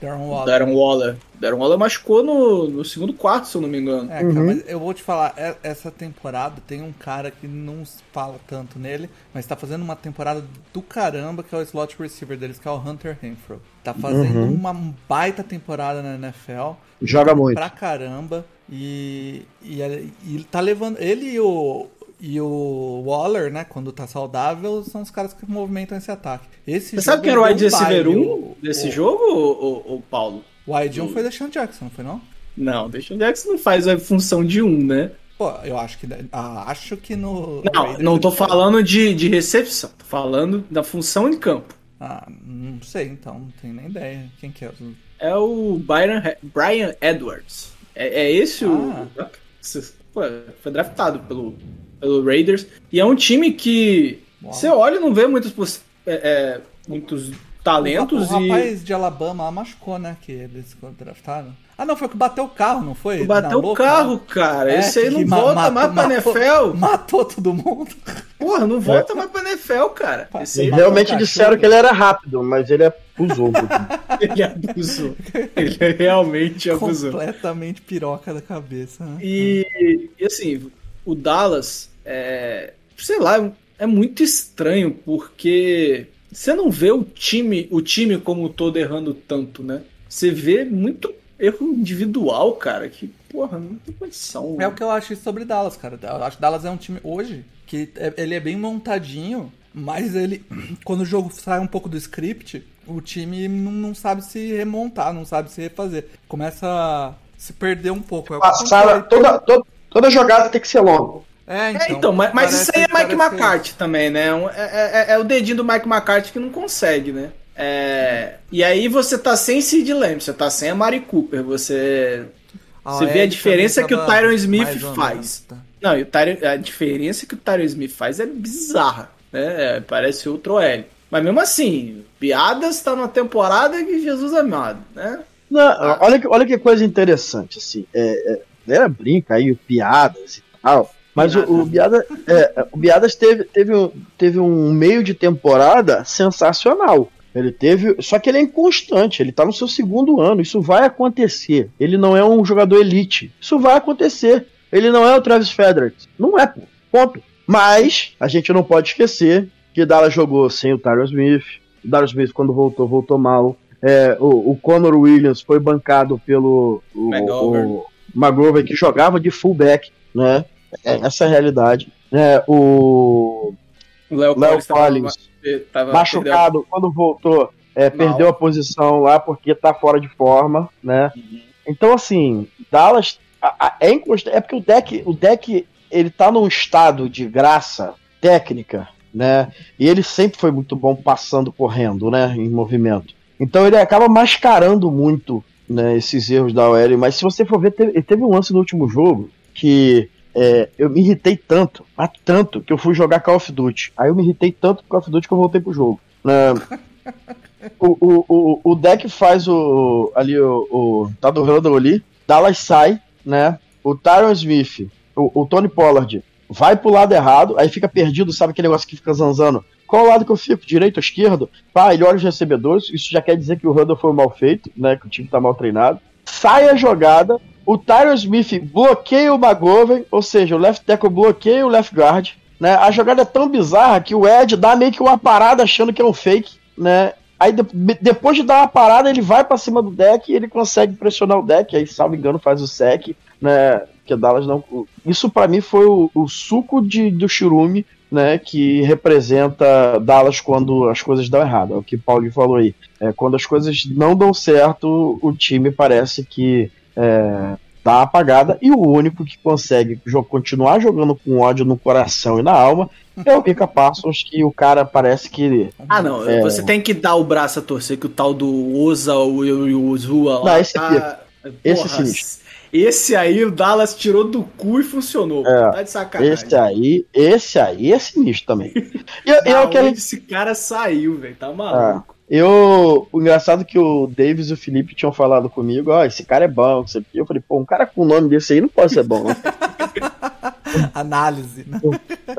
Darren Waller. Darren Waller. Darren Waller machucou no, no segundo quarto, se eu não me engano. É, cara, mas eu vou te falar, é- essa temporada tem um cara que não se fala tanto nele, mas tá fazendo uma temporada do caramba, que é o slot receiver deles, que é o Hunter Renfro. Tá fazendo uma baita temporada na NFL. Joga muito. Pra caramba. E, e, ele- e ele tá levando. Ele e o, e o Waller, né, quando tá saudável, são os caras que movimentam esse ataque. Esse Você sabe quem era o wide receiver baile, 1 o- desse o- jogo, o, o, Paulo? O wide 1 foi Deshaun Jackson, não foi não? Não, que você não faz a função de um, né? Pô, eu acho que. ah, acho que no. Não, Raiders não é tô diferente. falando de, de recepção, tô falando da função em campo. Ah, não sei então, não tenho nem ideia. Quem que é? É o Byron, Brian Edwards. É, é esse Ah. o. Pô, foi draftado pelo, pelo Raiders. E é um time que Uau. você olha e não vê muitos, é, é, muitos talentos o, o e. rapaz de Alabama lá machucou, né? Que eles draftaram. Ah, não, foi o que bateu o carro, não foi? Bateu o carro, cara. É, Esse aí não ma- volta matou- mais pra matou- NFL. Matou todo mundo. [LAUGHS] Porra, não volta mais pra NFL, cara. Esse aí Realmente disseram que ele era rápido, mas ele abusou um [LAUGHS] ele abusou. Ele realmente abusou. Completamente piroca da cabeça, né? E, e, assim, o Dallas, é, sei lá, é muito estranho porque você não vê o time, o time como um todo errando tanto, né? Você vê muito erro individual, cara, que, porra, não tem condição. É o que eu acho sobre Dallas, cara. Eu acho que Dallas é um time hoje que é- ele é bem montadinho, mas ele, [CLEARS THROAT] quando o jogo sai um pouco do script, o time não, não sabe se remontar, não sabe se refazer. Começa a se perder um pouco. É Passaram, toda, toda, toda jogada tem que ser longa. É, É, então, mas, mas isso aí é Mike parece- McCarthy também, né? Um- É, é- é o dedinho do Mike McCarthy que não consegue, né? É, e aí você tá sem Sid Lamb, você tá sem a Mari Cooper, você Ah, Você é, vê a diferença que o Tyron Smith faz. menos, tá. Não, e o Tyron- a diferença que o Tyron Smith faz é bizarra, né? É, Parece outro L. Mas mesmo assim, piadas tá numa temporada que Jesus amado, né? Não, olha, que, olha que coisa interessante, assim. É, é, galera brinca aí, piadas e tal. Mas o, o, Biada, é, o Biadas teve, teve, um, teve um meio de temporada sensacional. Ele teve. Só que ele é inconstante, ele tá no seu segundo ano. Isso vai acontecer. Ele não é um jogador elite. Isso vai acontecer. Ele não é o Travis Federer. Não é, pô. Ponto. Mas a gente não pode esquecer que Dallas jogou sem o Tyron Smith. O Tyron Smith, quando voltou, voltou mal. É, o, o Conor Williams foi bancado pelo o, McGovern. o McGovern, que jogava de fullback, né? É, essa é a realidade. É, o Léo Collins Collins, tava- machucado, quando voltou, é, perdeu a posição lá porque tá fora de forma, né? Então, assim, Dallas a- a- é inconstante. É porque o deck, o deck ele tá num estado de graça técnica, né? E ele sempre foi muito bom passando, correndo, né? Em movimento. Então ele acaba mascarando muito né, esses erros da OL. Mas se você for ver, teve, teve um lance no último jogo que é, eu me irritei tanto, mas tanto, que eu fui jogar Call of Duty. Aí eu me irritei tanto com Call of Duty que eu voltei pro jogo. né? [LAUGHS] o, o, o, o deck faz o. Ali, o. o tá do Randall ali. Dallas sai, né? O Tyron Smith, o, o Tony Pollard, vai pro lado errado, aí fica perdido, sabe aquele negócio que fica zanzando? Qual lado que eu fico? Direito ou esquerdo? Pá, ele olha os recebedores, isso já quer dizer que o Randall foi mal feito, né? Que o time tá mal treinado. Sai a jogada, o Tyron Smith bloqueia o McGovern, ou seja, o left tackle bloqueia o left guard, né? A jogada é tão bizarra que o Ed dá meio que uma parada achando que é um fake, né? Aí de- depois de dar uma parada, ele vai pra cima do deck e ele consegue pressionar o deck, aí, salvo engano, faz o sec, né? Que Dallas não. Isso pra mim foi o, o suco de, do Shirumi, né? Que representa Dallas quando as coisas dão errado. É o que o Paulinho falou aí. É, quando as coisas não dão certo, o time parece que é, dá uma apagada e o único que consegue continuar jogando com ódio no coração e na alma é o Mika Parsons, que o cara parece que. Ah, não. É. Você tem que dar o braço a torcer que o tal do Oza ou o Ozua lá. Não, esse tá... aqui. Esse é Porra, sinistro. Esse aí o Dallas tirou do cu e funcionou. É, tá de sacanagem. Esse aí, esse aí é sinistro também. E, e é Da o que esse cara saiu, velho? Tá Ah, maluco. eu, o engraçado é que o Davis e o Felipe tinham falado comigo, ó, esse cara é bom, não sei o quê. Eu falei, pô, um cara com o nome desse aí não pode ser bom, não. [LAUGHS] [LAUGHS] Análise, né?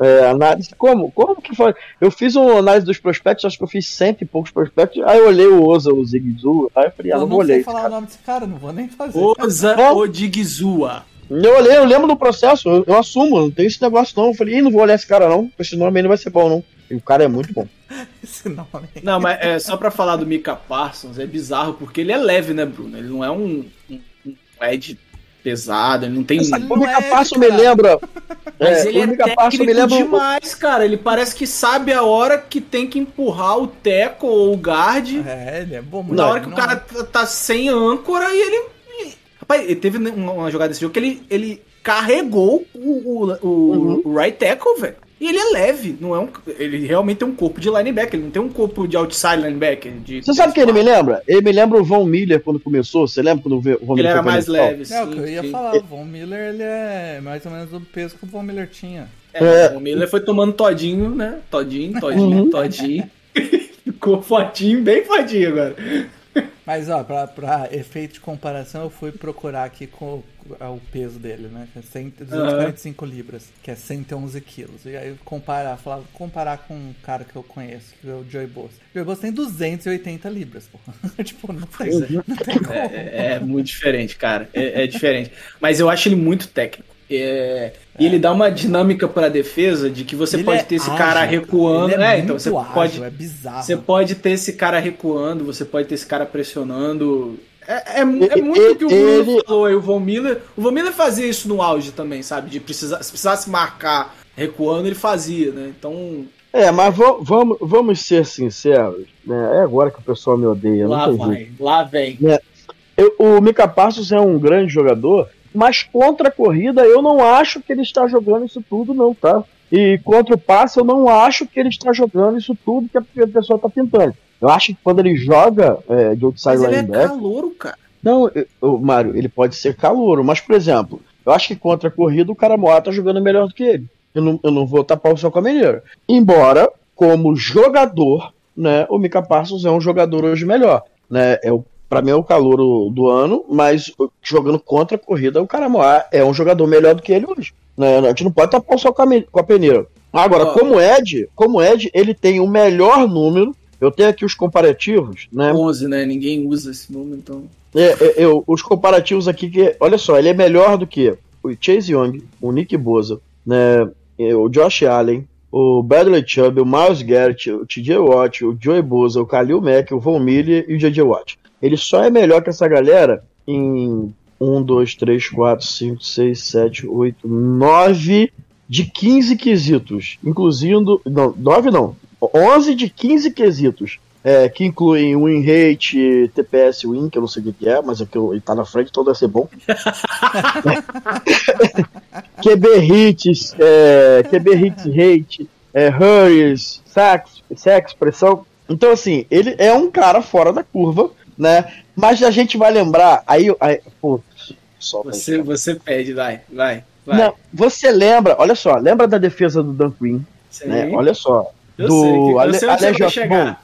É, análise, como? Como que foi? Eu fiz uma análise dos prospectos, acho que eu fiz cento e poucos prospectos, aí eu olhei o Oza, o Zigzu, aí eu falei, ah, Eu não não vou sei olhar esse falar cara. o nome desse cara, não vou nem fazer. Oza É. Odigizua. Eu olhei, eu lembro do processo, eu, eu assumo, não tem esse negócio não. Eu falei, Ih, não vou olhar esse cara não, esse nome aí não vai ser bom não. E o cara é muito bom. [LAUGHS] Esse nome. Não, mas é só pra falar do Mika Parsons, é bizarro porque ele é leve, né, Bruno? Ele não é um, um, um Ed pesado, ele não tem. Essa- Ele o Mika é, Passo cara. me lembra. Mas é, ele o é Passo me lembra. demais, cara. Ele parece que sabe a hora que tem que empurrar o teco ou o guard. É, ele é bom. Na ele hora que o não- cara tá, tá sem âncora e ele. e- Rapaz, ele teve uma, uma jogada desse jogo que ele, ele carregou o, o, o, Uhum. o right tackle, velho. E ele é leve, não é um. Ele realmente tem um corpo de linebacker, ele não tem um corpo de outside linebacker. De, Você sabe quem ele me lembra? Ele me lembra o Von Miller quando começou. Você lembra quando o Von Ele Miller era foi pra mais leve, É, o que eu sim, ia sim. falar, o Von Miller ele é mais ou menos do peso que o Von Miller tinha. É, o Miller foi tomando todinho, né? Todinho, todinho, Uhum. todinho. [LAUGHS] Ficou fortinho, bem fortinho agora. [LAUGHS] Mas, ó, pra, pra efeito de comparação, eu fui procurar aqui com, com o peso dele, né? Que é 100, 245 libras, que é 111 quilos. E aí comparar, falar, comparar com um cara que eu conheço, que é o Joey Bosa. O Joey Bosa tem 280 libras, pô. [LAUGHS] tipo, não tem, não tem como. É, é muito diferente, cara. É, é diferente. Mas eu acho ele muito técnico. É, E ele dá uma dinâmica pra defesa de que você Ele pode é ter esse ágil, cara cara. recuando. Ele é É, muito então você ágil, pode. É bizarro. Você pode ter esse cara recuando, você pode ter esse cara pressionando. É, é, é muito e- o que o Bruno ele- falou aí, o Von Miller. O Von Miller fazia isso no auge também, sabe? De precisar, se precisasse marcar recuando, ele fazia, né? Então, É, mas vamos, vamos ser sinceros. Né? É agora que o pessoal me odeia. lá vai, jeito. lá vem. Eu- o Mika Parsons é um grande jogador, mas contra a corrida eu não acho que ele está jogando isso tudo, não, tá? E contra o passe eu não acho que ele está jogando isso tudo que a pessoa está pintando. Eu acho que quando ele joga é, de outside Mas ele é linebacker. calouro, cara. Não, eu- eu- Mário, ele pode ser calouro, mas, por exemplo, eu acho que contra a corrida o cara Moá tá jogando melhor do que ele. Eu não, eu não vou tapar o sol com a mineira. Embora, como jogador, né, o Mika Parsons é um jogador hoje melhor. Né? É o, pra mim é o calouro do ano, mas jogando contra a corrida, o cara Moá é um jogador melhor do que ele hoje. Né? A gente não pode tapar o sol com a, com a peneira. Agora, como Ed, como Ed, ele tem o melhor número. Eu tenho aqui os comparativos, né? 11, né? Ninguém usa esse número, então. É, é, eu, os comparativos aqui, que, olha só, ele é melhor do que o Chase Young, o Nick Boza, né, é, o Josh Allen, o Bradley Chubb, o Miles Garrett, o TJ Watt, o Joey Boza, o Khalil Mack, o Von Miller e o JJ Watt. Ele só é melhor que essa galera em 1, 2, 3, 4, 5, 6, 7, 8, 9 de 15 quesitos, incluindo. Não, 9 não. 11 de 15 quesitos. É, que incluem win rate, TPS win, que eu não sei o que é, mas é que ele tá na frente, então deve ser bom. [LAUGHS] QB hits, é, QB hits rate, é, hurries, sacks, sacks, pressão. Então, assim, ele é um cara fora da curva, né? Mas a gente vai lembrar, aí, aí putz, só Você, você pede, vai, vai, vai. não, você lembra, olha só, lembra da defesa do Dan Quinn, né? Olha só. eu do Ale- onde você. Bom,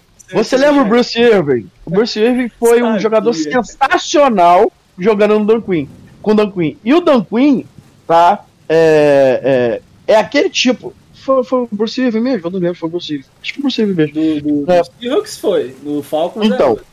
lembra o. Bruce Irving? O Bruce Irving foi um jogador sensacional jogando no Dan Quinn, com o Dan Quinn. E o Dan Quinn, tá? É, é, é aquele tipo. Foi, foi o Bruce Irving mesmo? Eu não lembro, foi o Bruce Irving. Acho que o Bruce Irving mesmo. Do, do, É. do Seahawks foi, do Falcons Então, é- é,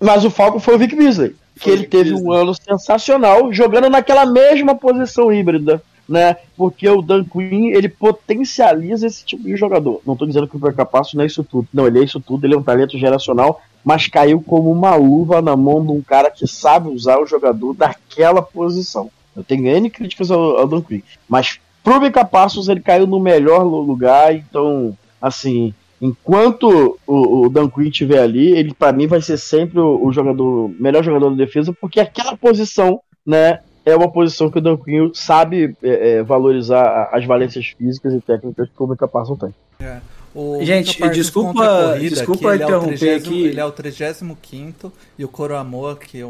mas o Falcon foi o Vic Beasley. Que Foi ele teve Beasley. um ano sensacional jogando naquela mesma posição híbrida. né? Porque o Dan Quinn, ele potencializa esse tipo de jogador. Não tô dizendo que o Cooper Passo não é isso tudo. Não, ele é isso tudo, ele é um talento geracional, mas caiu como uma luva na mão de um cara que sabe usar o jogador daquela posição. Eu tenho N críticas ao, ao Dan Quinn, mas pro Mika Passos ele caiu no melhor lu- lugar, então, assim, enquanto o, o Dan Quinn estiver ali, ele para mim vai ser sempre o, o jogador, melhor jogador da defesa, porque aquela posição, né, é uma posição que o Dan Quinn sabe é, é, valorizar as valências físicas e técnicas que o Mika Parsons tem. O Gente, desculpa- desculpa ele é o interromper 30, aqui. Ele é o 35 e o Coroamor, que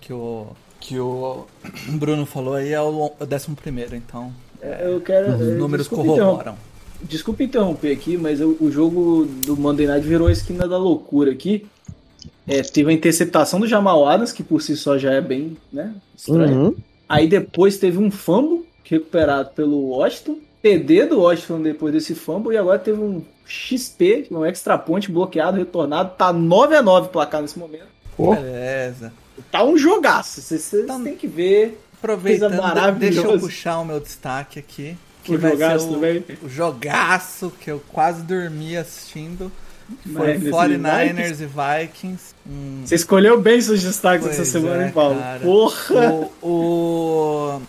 que o, que o [COUGHS] Bruno falou aí, é o 11 primeiro, então Eu quero. os números interrom- corroboram. Desculpa interromper aqui, mas o, o jogo do Monday Night virou a esquina da loucura aqui. É, teve a interceptação do Jamal Adams, que por si só já é bem né, estranho. Uhum. Aí depois teve um fumble recuperado pelo Washington. TD do Washington depois desse fumble. E agora teve um XP, um extra point bloqueado, retornado. Tá 9 a 9 o placar nesse momento. Pô. Beleza. Tá um jogaço. Vocês Tá- têm que ver. Aproveitando, Coisa maravilhosa. deixa eu puxar o meu destaque aqui. Que O vai jogaço ser o, também. o jogaço que eu quase dormi assistindo. Foi Mas, 49ers e Vikings. Um, Você escolheu bem seus destaques Pois essa semana, é, hein, Paulo? cara. Porra! o, o,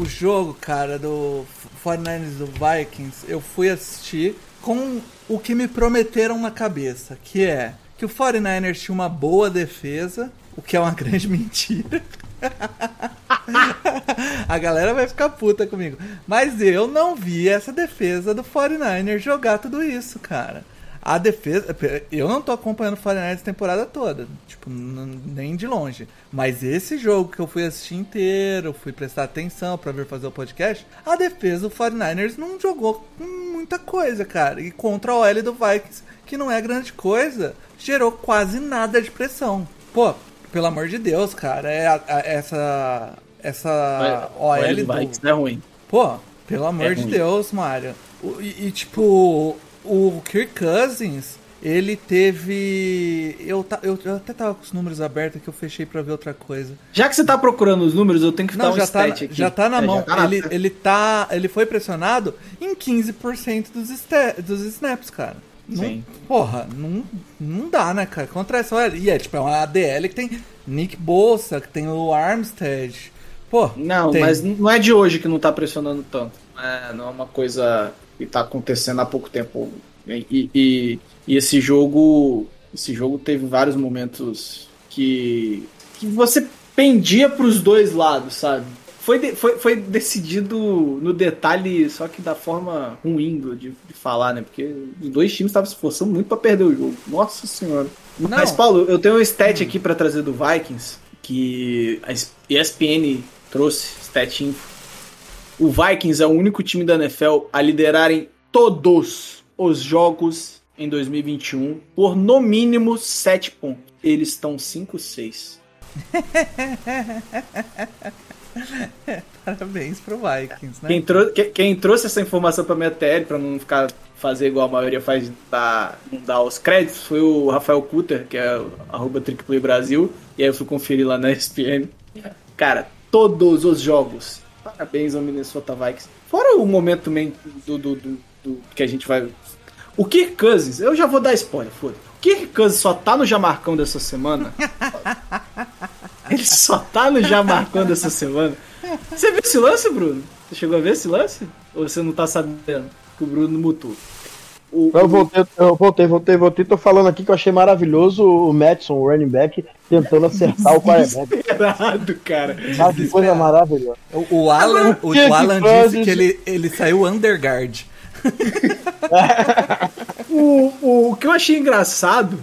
o jogo, cara, do 49ers do Vikings, eu fui assistir com o que me prometeram na cabeça, que é que o 49ers tinha uma boa defesa, o que é uma [LAUGHS] grande mentira. [LAUGHS] A galera vai ficar puta comigo. Mas eu não vi essa defesa do 49ers jogar tudo isso, cara. A defesa. Eu não tô acompanhando o 49ers a temporada toda. Tipo, nem de longe. Mas esse jogo que eu fui assistir inteiro, fui prestar atenção pra vir fazer o podcast, a defesa do 49ers não jogou muita coisa, cara. E contra a OL do Vikings, que não é grande coisa, gerou quase nada de pressão. Pô, pelo amor de Deus, cara, é a- a- essa. Essa OL Olha, do, é ruim. Pô, pelo amor É de ruim. Deus, Mário. O- E, e, tipo, o Kirk Cousins, ele teve. Eu, ta- eu, eu até tava com os números abertos que eu fechei pra ver outra coisa. Já que você tá procurando os números, eu tenho que Não, um já tá, aqui. já tá na É, mão. tá na- ele, ele tá. Ele foi pressionado em 15% dos, ste- dos snaps, cara. Não, Sim. porra, não, não dá, né, cara? Contra essa. E é tipo, é uma ADL que tem Nick Bolsa, que tem o Armstead. Pô, Não, tem. mas não é de hoje que não tá pressionando tanto. É, não é uma coisa que tá acontecendo há pouco tempo. E, e- e- e esse jogo. Esse jogo teve vários momentos que. que você pendia pros dois lados, sabe? Foi, de- foi, foi decidido no detalhe, só que da forma ruim do- de, de falar, né? Porque os dois times estavam se esforçando muito pra perder o jogo. Nossa senhora. Não. Mas, Paulo, eu tenho um stat aqui pra trazer do Vikings, que a ESPN trouxe, stat info. O Vikings é o único time da NFL a liderarem todos os jogos em 2021 por no mínimo 7 pontos. Eles estão 5-6. [LAUGHS] [LAUGHS] Parabéns pro Vikings, né? Quem, trou- que- quem trouxe essa informação pra minha TL, pra não ficar fazer igual a maioria faz, dar, não dar os créditos, foi o Rafael Kutter, que é arroba Trickplay Brasil, e aí eu fui conferir lá na ESPN. Cara, todos os jogos. Parabéns ao Minnesota Vikings. Fora o momento também do, do, do- do- que a gente vai. O Kirk Cousins, eu já vou dar spoiler, foda. O Kirk Cousins só tá no Jamarcão dessa semana. [LAUGHS] Ele só tá no Jamarcão dessa semana. Você viu esse lance, Bruno? Você chegou a ver esse lance? Ou você não tá sabendo? Que o Bruno mutou. O, Eu voltei, eu voltei, voltei, voltei. Tô falando aqui que eu achei maravilhoso o Madison, o running back, tentando acertar o quarterback. Desesperado, cara. Que coisa maravilhosa. O, o Alan, o, o Alan disse que ele, ele saiu underguard. [LAUGHS] O, o, o que eu achei engraçado,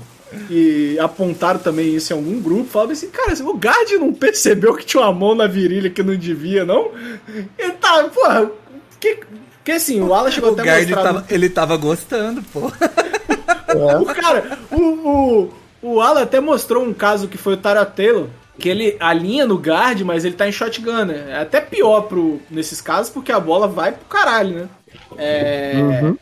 e apontaram também isso em algum grupo, falaram assim, cara, o Gard não percebeu que tinha uma mão na virilha que não devia, não? Ele tá, porra, que, que assim, o Alan chegou O até a guard mostrar tava, ele tava gostando, pô. [LAUGHS] O cara, o, o, o Alan até mostrou um caso que foi o Tara Taylor, que ele alinha no guard, mas ele tá em shotgun, né? É até pior pro, nesses casos, porque a bola vai pro caralho, né? É.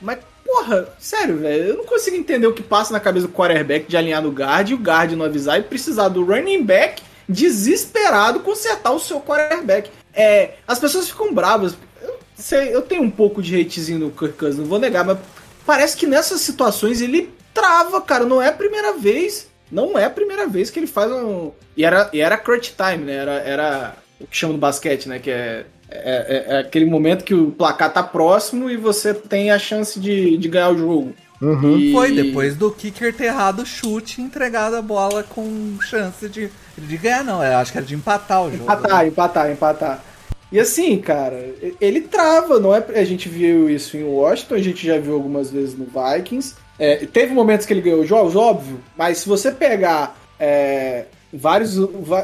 Mas, porra, sério, velho, eu não consigo entender o que passa na cabeça do quarterback de alinhar no guard e o guard não avisar e precisar do running back desesperado consertar o seu quarterback. É, as pessoas ficam bravas. Eu, sei, eu tenho um pouco de hatezinho no Kirk Cousins, não vou negar, mas parece que nessas situações ele trava, cara. Não é a primeira vez. Não é a primeira vez que ele faz um. E era, e era crunch time, né? Era, era o que chama no basquete, né? Que é, é, é- é aquele momento que o placar tá próximo e você tem a chance de, de ganhar o jogo. Uhum. E- Foi depois do kicker ter errado o chute e entregado a bola com chance de, de ganhar, não. Eu acho que era de empatar o jogo. Empatar, empatar, empatar. E assim, cara, ele trava, não é? A gente viu isso em Washington, a gente já viu algumas vezes no Vikings. É, teve momentos que ele ganhou jogos, óbvio, mas se você pegar é, vários,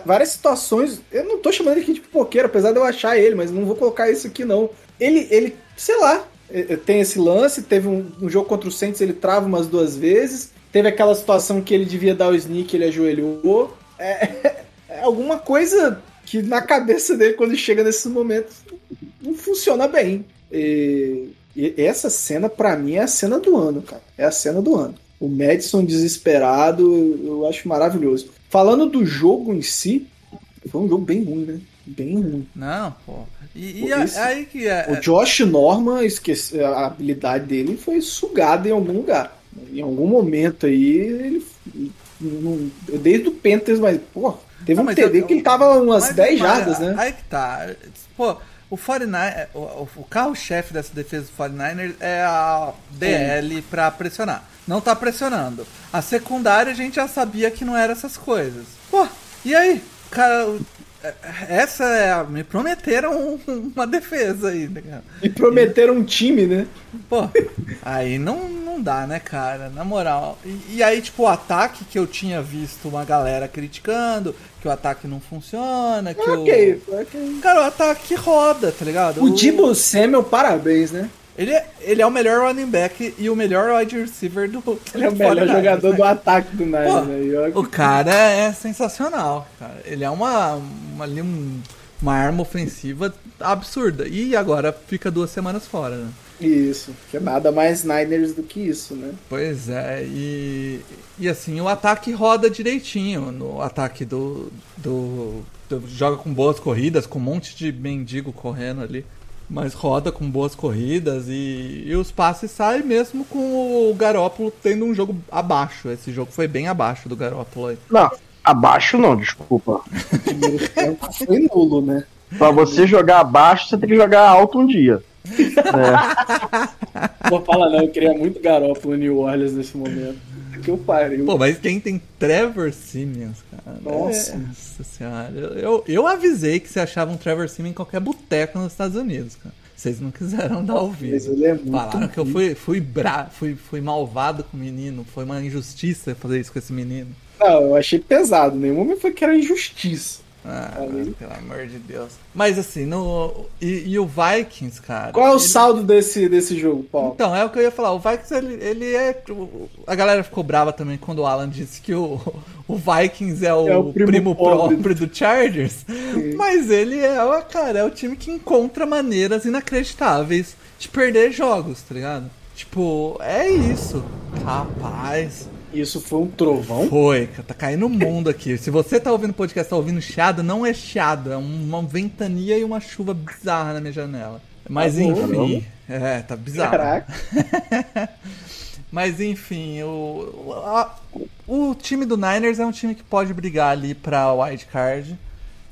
várias situações, eu não tô chamando ele aqui de pipoqueiro, apesar de eu achar ele, mas não vou colocar isso aqui não. Ele, ele sei lá, é, é, tem esse lance, teve um, um jogo contra o Saints, ele trava umas duas vezes, teve aquela situação que ele devia dar o sneak, ele ajoelhou. É, [LAUGHS] é alguma coisa que na cabeça dele, quando chega nesses momentos, não funciona bem. E, e essa cena, pra mim, é a cena do ano, cara. É a cena do ano. O Madison desesperado, eu acho maravilhoso. Falando do jogo em si, foi um jogo bem ruim, né? Bem ruim. Não, pô. E, e esse- aí que é. O Josh Norman, esqueci, a habilidade dele foi sugada em algum lugar. Em algum momento aí, ele. Desde o Panthers, mas, pô, teve Não, um TD que ele tava umas Mas, 10 mas, jardas, né? Aí que tá. Pô, o 49 o, o- carro-chefe dessa defesa do 49ers é a DL pra pressionar. Não tá pressionando. A secundária a gente já sabia que não era essas coisas. Pô, e aí? Cara, é- essa é. a- Me prometeram um- [LAUGHS] uma defesa aí, né, cara? E prometeram um time, né? Pô, aí não, não dá, né, cara? Na moral. E, e aí, tipo, o ataque que eu tinha visto uma galera criticando, que o ataque não funciona, que Ok, o. ok. Cara, o ataque roda, tá ligado? O Debo Samuel, parabéns, né? Ele é, ele é o melhor running back e o melhor wide receiver do. Ele é o melhor 49ers, jogador né? do ataque do Niners, Pô, né? O cara é sensacional, cara. Ele é uma, uma, um- uma arma ofensiva absurda. E agora fica duas semanas fora, né? Isso, que é nada mais Niners do que isso, né? Pois é, e, e assim, o ataque roda direitinho. No ataque do, do, do- Joga com boas corridas, com um monte de mendigo correndo ali. Mas roda com boas corridas e, e os passes saem mesmo com o Garópolo tendo um jogo abaixo. Esse jogo foi bem abaixo do Garópolo aí. Não, abaixo não, desculpa. Primeiro [LAUGHS] tempo foi nulo, né? Pra você jogar abaixo, você tem que jogar alto um dia. [LAUGHS] Vou falar não, eu queria muito Garoppolo em New Orleans nesse momento. Que eu pariu. Pô, mas quem tem Trevor Simmons, cara? Nossa. Nossa senhora. Eu, eu, eu avisei que você achava um Trevor Simmons em qualquer boteco nos Estados Unidos, cara. Vocês não quiseram dar ouvido. Mas ele é muito Falaram que eu fui, fui, bra... fui, fui malvado com o menino. Foi uma injustiça fazer isso com esse menino. Não, eu achei pesado. Nenhum momento foi que era injustiça. Ah, pelo amor de Deus. Mas assim, no. E, e o Vikings, cara. Qual é o ele- saldo desse, desse jogo, Paulo? Então, é o que eu ia falar. O Vikings, ele, ele é. A galera ficou brava também quando o Alan disse que o, o Vikings é o, É o primo primo, próprio do Chargers. Mas ele é, cara, é o time que encontra maneiras inacreditáveis de perder jogos, tá ligado? Tipo, é isso. Rapaz. Isso foi um trovão? Foi, tá caindo o mundo aqui. Se você tá ouvindo o podcast, tá ouvindo chiado, não é chiado, é uma ventania e uma chuva bizarra na minha janela. Mas Tá bom, enfim, é, tá bizarro. Caraca. [LAUGHS] Mas enfim, o, a- o time do Niners é um time que pode brigar ali pra wild card.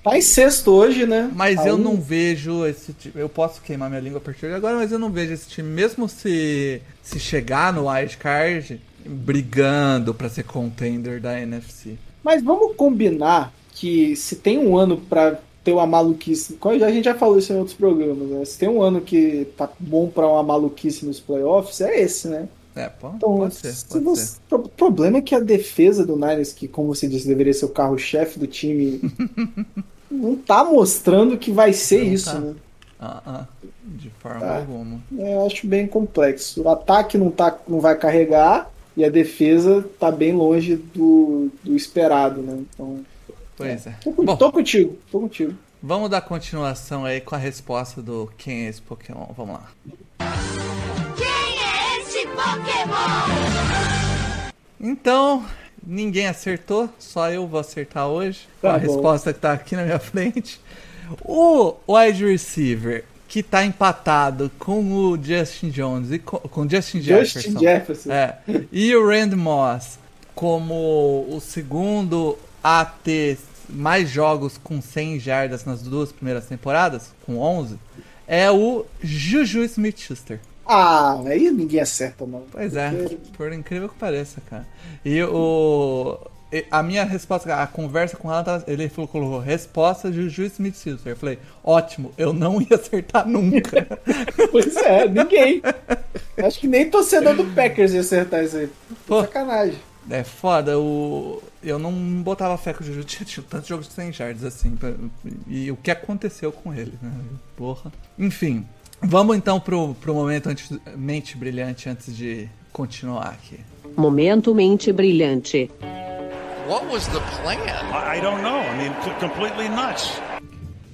Tá em sexto hoje, né? Mas Tá eu um- não vejo esse time. Eu posso queimar minha língua a partir de agora, mas eu não vejo esse time, mesmo se, se chegar no wild card, brigando pra ser contender da NFC. Mas vamos combinar que se tem um ano pra ter uma maluquice. A gente já falou isso em outros programas, né? Se tem um ano que tá bom pra uma maluquice nos playoffs, é esse, né? É, pô, Então, pode ser, se pode você- ser. O problema é que a defesa do Niners, que como você disse, deveria ser o carro-chefe do time, [LAUGHS] não tá mostrando que vai ser Não isso, tá. né? Ah, ah, de forma Tá. alguma. É, Eu acho bem complexo. O ataque não, tá, não vai carregar e a defesa tá bem longe do, do esperado, né? Então, Pois é. tô, Bom, tô contigo, tô contigo. vamos dar continuação aí com a resposta do quem é esse Pokémon. Vamos lá. Quem é este Pokémon? Então, ninguém acertou, só eu vou acertar hoje. Com Tá a bom. resposta que tá aqui na minha [LAUGHS] frente. O wide receiver que tá empatado com o Justin Jones e com, com o Justin Jefferson. Justin Jefferson. É. E o Rand Moss como o segundo a ter mais jogos com 100 jardas nas duas primeiras temporadas, com 11, é o Juju Smith-Schuster. Ah, aí ninguém acerta, não. Pois é, por incrível que pareça, cara. E o. A minha resposta, a conversa com ela, tava- ele falou, colocou resposta Juju Smith Schuster. Eu falei, ótimo, eu não ia acertar nunca. [LAUGHS] Pois é, ninguém. Acho que nem torcedor do Packers ia acertar isso aí. Pô. Sacanagem. é foda, o. Eu não botava fé que o Juju tinha tido tantos jogos de 100 jardas assim. pra- E o que aconteceu com ele, né? Porra. Enfim, vamos então pro, pro momento antes, mente brilhante antes de continuar aqui. Momento mente brilhante. What was the plan? I don't know. I mean, completely nuts.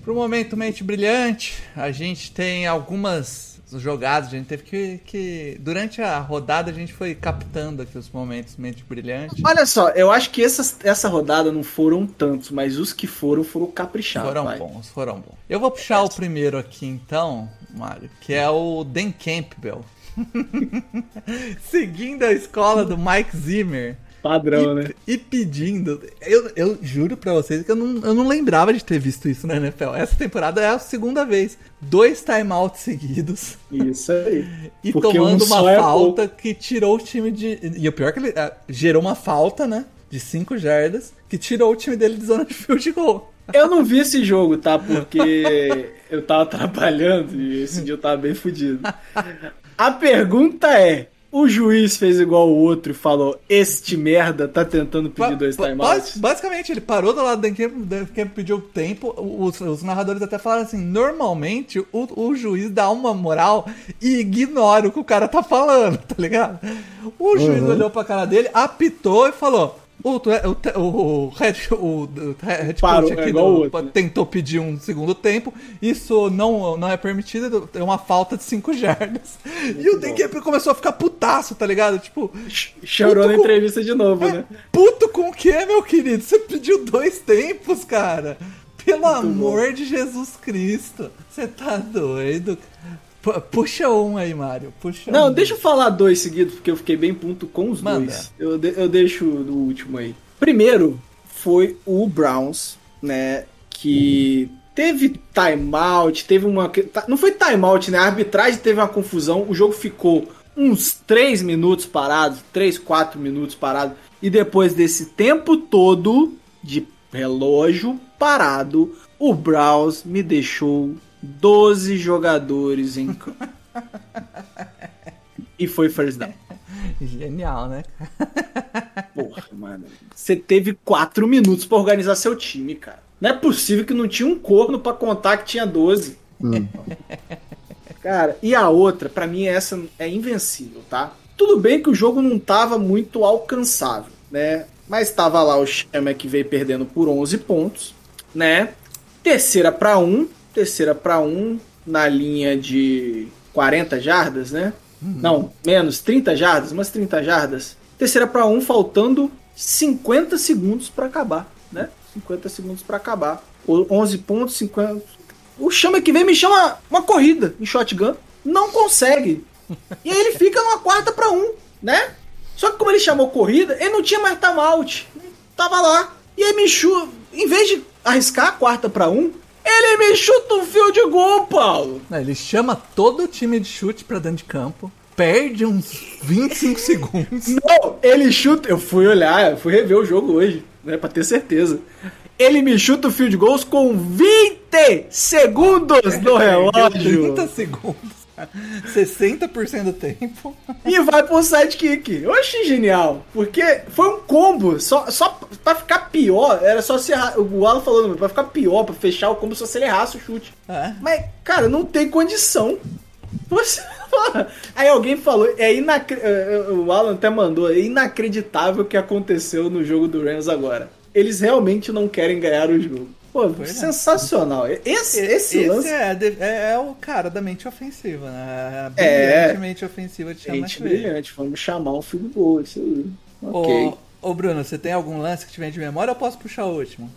Pro momento mente brilhante, a gente tem algumas jogadas, a gente teve que, que. Durante a rodada a gente foi captando aqui os momentos mente brilhante. Olha só, eu acho que essas, essa rodada não foram tantos, mas os que foram foram caprichados. Foram pai. bons, foram bons. Eu vou puxar o primeiro aqui então, Mário, que é o Dan Campbell. [LAUGHS] Seguindo a escola do Mike Zimmer. Padrão, e, né? e pedindo. Eu, eu juro pra vocês que eu não, eu não lembrava de ter visto isso na NFL. Essa temporada é a segunda vez. Dois timeouts seguidos. Isso aí. [LAUGHS] E Porque tomando um uma é falta que tirou o time de. E o pior é que ele ah, gerou uma falta, né? De 5 jardas, que tirou o time dele de zona de field goal. [LAUGHS] Eu não vi esse jogo, tá? Porque eu tava [LAUGHS] trabalhando e esse dia eu tava bem fudido. A pergunta é: o juiz fez igual o outro e falou: Este merda tá tentando pedir dois timeouts? bas- Basicamente, ele parou do lado do Dan pediu tempo. Os, os narradores até falaram assim: normalmente o, o juiz dá uma moral e ignora o que o cara tá falando, [LAUGHS] tá ligado? O juiz olhou pra cara dele, apitou e falou. O, o, o, o head, o, head Parou, coach é aqui igual do- outro, né? tentou pedir um segundo tempo. Isso não, não é permitido, é uma falta de 5 [LAUGHS] jardas. e o Campbell começou a ficar putaço, tá ligado? Tipo, Chorou na com- entrevista de novo, né? Puto com o que, meu querido? Você pediu dois tempos, cara. Pelo amor de Jesus Cristo. Você tá doido? Pu- puxa um aí, Mário. Puxa Não, um. deixa eu falar dois seguidos, porque eu fiquei bem puto com os Manda. dois. Eu, de- eu deixo do último aí. Primeiro foi o Browns, né? Que teve timeout, teve uma. Não foi timeout, né? A arbitragem teve uma confusão, o jogo ficou uns 3 minutos parado, 3, 4 minutos parado. E depois desse tempo todo de relógio parado, o Browns me deixou 12 jogadores em campo. [LAUGHS] E foi first down. Genial, né? Porra, mano. Você teve quatro minutos pra organizar seu time, cara. Não é possível que não tinha um corno pra contar que tinha 12. Cara, e a outra, pra mim essa é invencível, tá? Tudo bem que o jogo não tava muito alcançável, né? Mas tava lá o Chama que veio perdendo por 11 pontos, né? Terceira pra 1, terceira pra 1 na linha de 40 jardas, né? Não, menos 30 jardas, umas 30 jardas. Terceira pra 1 faltando 50 segundos pra acabar, né? 50 segundos pra acabar. O 11 pontos, 50. O chama que vem me chama uma corrida em shotgun, não consegue. E aí ele fica numa quarta pra um, né? Só que como ele chamou corrida, ele não tinha mais timeout. Tava lá. E aí me chuta, em vez de arriscar a quarta pra um, ele me chuta um field goal, Paulo. Não, Ele chama todo o time de chute pra dentro de campo, perde uns 25 [LAUGHS] segundos. Não, ele chuta. Eu fui olhar, eu fui rever o jogo hoje, né? Pra ter certeza. Ele me chuta o field goals com 20 segundos no relógio. 30 segundos. [LAUGHS] 60% do tempo. E vai pro sidekick. Eu achei genial. Porque foi um combo. Só, só pra ficar pior, era só se errar. O Alan falando, pra ficar pior, pra fechar o combo, só se ele errasse o chute. É. Mas, cara, não tem condição. Você. [LAUGHS] Aí alguém falou, é inacre... eh, o Alan até mandou, é inacreditável o que aconteceu no jogo do Rams agora. Eles realmente não querem ganhar o jogo. Pô, é. sensacional. Esse, esse, Esse lance é, é- é o cara da mente ofensiva, né? A É. mente ofensiva de Chama brilhante. brilhante. Vamos chamar um field goal, isso aí. Ok. Ô, ô, Bruno, você tem algum lance que te vem de memória ou eu posso puxar o último?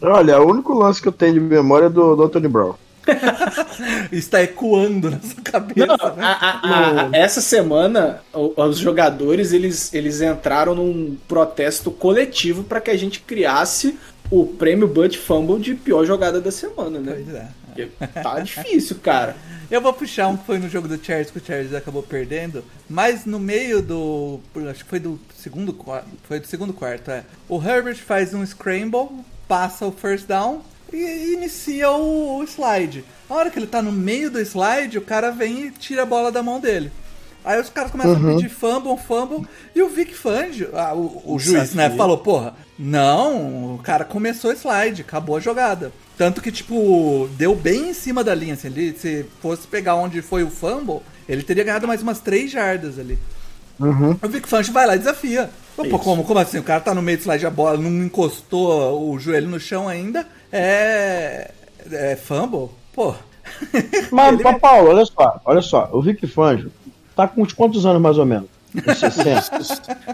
Olha, o único lance que eu tenho de memória é do, do Anthony Brown. [LAUGHS] Está ecoando na sua cabeça. Não, né? a- a- a- essa semana os jogadores eles, eles entraram num protesto coletivo para que a gente criasse o prêmio Bud Fumble de pior jogada da semana, né? Pois é. Porque tá difícil, cara. [LAUGHS] Eu vou puxar um que foi no jogo do Chargers que o Chargers acabou perdendo, mas no meio do. Acho que foi do segundo quarto. Foi do segundo quarto, é. O Herbert faz um scramble, passa o first down e inicia o, o slide. A hora que ele tá no meio do slide, o cara vem e tira a bola da mão dele. Aí os caras começam a pedir fumble, fumble, e o Vic Fangio, ah, o, o juiz, né, falou, porra, não, o cara começou o slide, acabou a jogada. Tanto que, tipo, deu bem em cima da linha, assim, ele, se fosse pegar onde foi o fumble, ele teria ganhado mais umas 3 jardas ali. O Vic Fangio vai lá e desafia. Pô, como, como assim? O cara tá no meio do slide, a bola não encostou o joelho no chão ainda, é... é fumble? Pô... [LAUGHS] Mas, Ele- mas, Paulo, olha só, olha só, o Vic Fangio tá com uns quantos anos mais ou menos? Uns [LAUGHS] 60.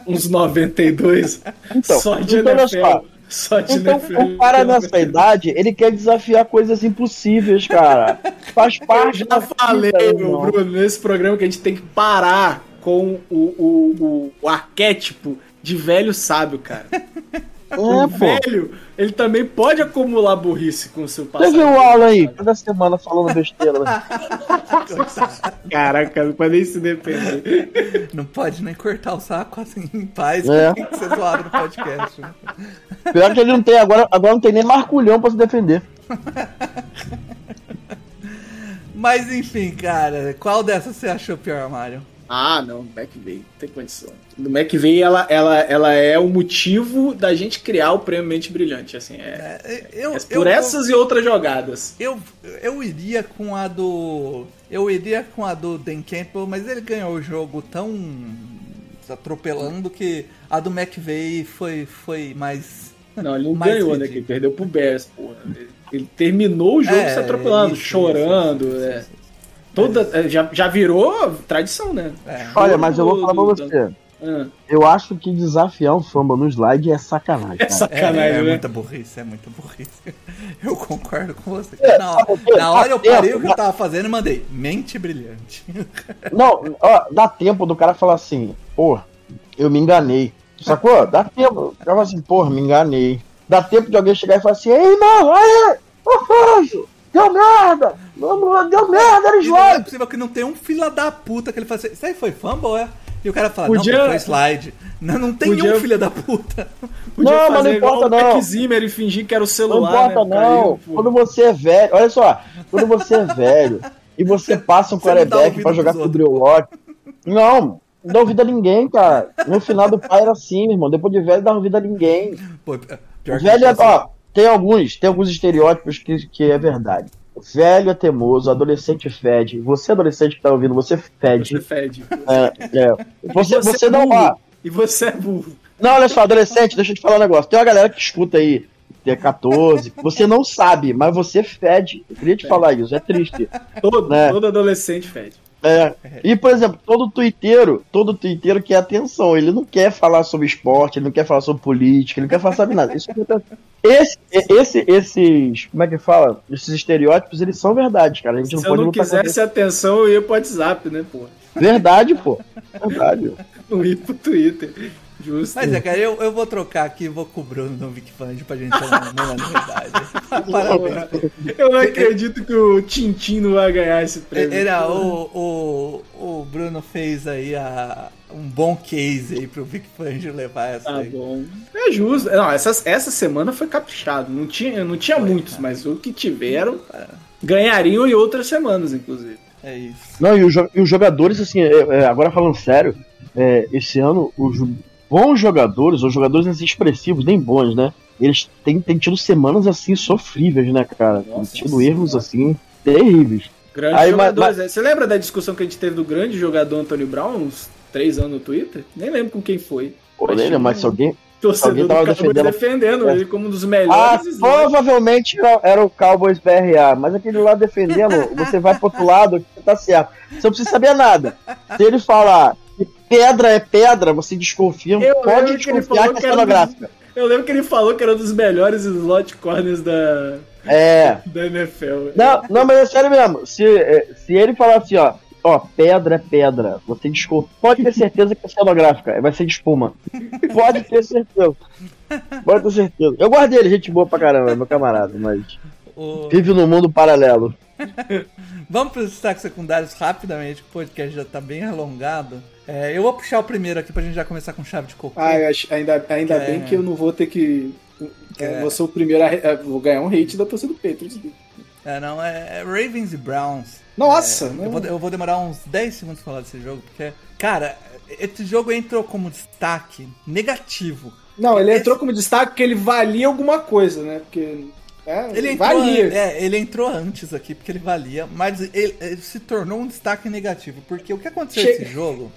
Uns 92. Então, só de então NFL. só. Só de Então, NFL. o cara nessa idade, ele quer desafiar coisas impossíveis, cara. Faz [LAUGHS] Eu parte já da vida, falei, irmão. meu Bruno, nesse programa que a gente tem que parar com o, o, o, o arquétipo de velho sábio, cara. o É, pô. velho, ele também pode acumular burrice com o seu Você passado. viu o Alan aí, toda semana falando besteira. né? [LAUGHS] Caraca, não pode nem se defender. Não pode nem cortar o saco assim em paz, É. tem que ser zoado no podcast. né? Pior que ele não tem, agora, agora não tem nem marculhão pra se defender. Mas enfim, cara, qual dessas você achou pior, Mário? Ah, não, McVeigh, não tem condição. No McVeigh, ela, ela, ela é o motivo da gente criar o prêmio Mente Brilhante, assim, é, É, Eu, é eu, por essas e outras jogadas. eu, eu iria com a do. Eu iria com a do Dan Campbell, mas ele ganhou o jogo tão atropelando que a do McVeigh foi, foi mais. Não, ele não ganhou, né? Que ridículo. ele perdeu pro Bears, porra. Ele, ele terminou o jogo É, se atropelando, isso, chorando. isso, é. isso, isso. Toda, é, já, já virou tradição, né? É. Olha, mas eu vou falar pra você. Ah, Eu acho que desafiar um fumble no slide é sacanagem. é cara. É, sacanagem, é né? muita burrice, é muita burrice. [LAUGHS] Eu concordo com você. É, na, o quê? na hora eu parei tempo, o que eu tava fazendo e mandei. Mente brilhante. [LAUGHS] Não, ó, dá tempo do cara falar assim, pô, eu me enganei. Sacou? Dá tempo. O cara fala assim, porra, me enganei. Dá tempo de alguém chegar e falar assim, ei, irmão, aí, ô Fanjo, deu merda, Não, deu merda, ele E não é possível que não tenha um fila da puta que ele fala assim, isso aí foi fumble, é? E o cara fala, Podia- não, foi slide. Não, não tem Podia- um filho da puta. [LAUGHS] Podia Não, mas não importa, não. Zimmer e fingir que era o Não celular, importa, né? não. Caiu. Quando você é velho, olha só, quando você é velho e você passa um não quarterback pra jogar com o Drew Lock, não, não dá ouvido a ninguém, cara. No final do pai era assim, meu irmão. Depois de velho, dá ouvido a ninguém. Pô, pior O velho é, tipo assim, ó, tem alguns, tem alguns estereótipos que, que é verdade. Velho é teimoso, adolescente fede. Você, adolescente que tá ouvindo, você fede. Você fede. É, é. Você, E você é não. Ó, E você é burro. não, olha só, adolescente, deixa eu te falar um negócio. Tem uma galera que escuta aí, tem 14, você não sabe, mas você fede. Eu queria te falar isso, é triste. [LAUGHS] Todo, Né? todo adolescente fede. É. E, por exemplo, todo tuiteiro, todo tuiteiro quer atenção. Ele não quer falar sobre esporte, ele não quer falar sobre política, ele não quer falar sobre nada. Isso esse, esse, esses, como é que fala? Esses estereótipos, eles são verdade, cara. A gente não Se eu pode não lutar contra quisesse atenção, eu ia pro WhatsApp, né, pô? Verdade, pô. Verdade. [LAUGHS] Não ia pro Twitter. Justo. Mas é, cara, eu, eu vou trocar aqui e vou com o Bruno no Vic Fund pra gente ter uma, novidade. [LAUGHS] Parabéns. Eu não acredito que o Tintin não vai ganhar esse prêmio. Era, o, o, o Bruno fez aí a, um bom case aí pro Vic Fangio levar essa Tá aí. bom. É justo. Não, essa, essa semana foi caprichado. Não tinha, não tinha muitos, mas o que tiveram ganhariam em outras semanas, inclusive. É isso. Não, e, e os jogadores, assim, é, é, agora falando sério, é, esse ano, os bons jogadores, os jogadores assim, expressivos, nem bons, né? Eles têm, têm tido semanas assim sofríveis, né, cara? Têm Nossa tido Senhora. erros assim terríveis. Grandes Aí, mas- jogadores. né? Você lembra da discussão que a gente teve do grande jogador Antônio Brown uns três anos no Twitter? Nem lembro com quem foi. Pô, Mas mas se alguém. Torcedor alguém do tava Cowboys defendendo- defendendo É. ele como um dos Ah, melhores. sliders. provavelmente era, era o Cowboys BRA, mas aquele lá defendendo, [LAUGHS] você vai pro outro lado, tá certo. Você não precisa saber nada. Se ele falar pedra é pedra, você desconfia, Eu pode que desconfiar falou que é que era um cenográfica. Eu lembro que ele falou que era um dos melhores slot corners da, É. da NFL. Não, não, mas é sério mesmo. Se, é, se ele falar assim, ó, ó, pedra é pedra, você desculpa. Pode ter certeza que é cenográfica, vai ser de espuma. Pode ter certeza. Pode ter certeza. Eu guardei ele, gente boa pra caramba, meu camarada, mas O- vive num mundo paralelo. [LAUGHS] Vamos para os destaques secundários rapidamente, que o podcast já tá bem alongado. É, eu vou puxar o primeiro aqui pra gente já começar com chave de cocô. Ah, eu acho, ainda, ainda É. bem que eu não vou ter que. É. Eu vou ser o primeiro a. a- Vou ganhar um hate da torcida do Patriots. É, não, é, é Ravens e Browns. Nossa, É, não. eu, vou, eu vou demorar uns 10 segundos pra falar desse jogo, porque, cara, esse jogo entrou como destaque negativo. Não, ele Esse- entrou como destaque porque ele valia alguma coisa, né? Porque. É, Ele entrou, valia. é, ele entrou antes aqui porque ele valia, mas ele, ele se tornou um destaque negativo, porque o que aconteceu Che- nesse jogo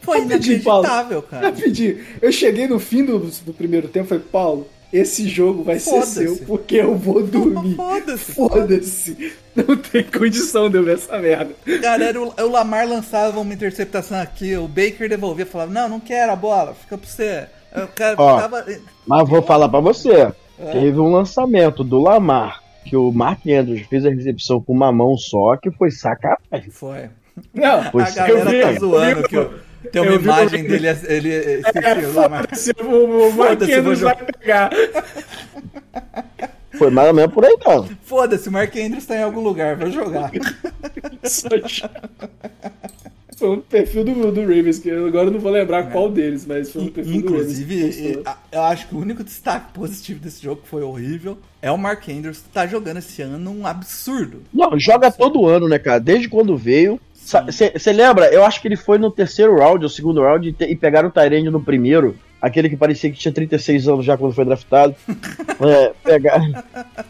foi inacreditável, cara. Rapidinho. Eu cheguei no fim do, do primeiro tempo e falei, Paulo, esse jogo vai ser Foda-se. seu porque eu vou dormir. Foda-se. Foda-se. Não tem condição de eu ver essa merda. Cara, era o, o Lamar lançava uma interceptação aqui, o Baker devolvia, falava, não, não quero a bola, fica pra você. Cara Ó. tava... Mas vou falar pra você. É. Teve um lançamento do Lamar, que o Mark Andrews fez a recepção com uma mão só, que foi sacanagem. Foi. Não, Foi a galera vi, tá zoando vi, que eu- tem uma eu vi imagem o- dele, ele, ele, É, o Lamar. foda-se, o, o Marquinhos vou vai pegar. [LAUGHS] Foi mais ou menos por aí, não. Foda-se, o Mark Andrews tá em algum lugar, vai jogar. [LAUGHS] Foi um perfil do, do Ravens, que eu agora não vou lembrar qual deles, mas foi um perfil do Ravens. Inclusive, postou. a- eu acho que o único destaque positivo desse jogo que foi horrível é o Mark Andrews que tá jogando esse ano um absurdo. Não, joga todo ano, né, cara? Desde quando veio. Você lembra? Eu acho que ele foi no terceiro round, ou segundo round, e, te- e pegaram o Tyrande no primeiro. Aquele que parecia que tinha 36 anos já quando foi draftado. [LAUGHS] é, pegar...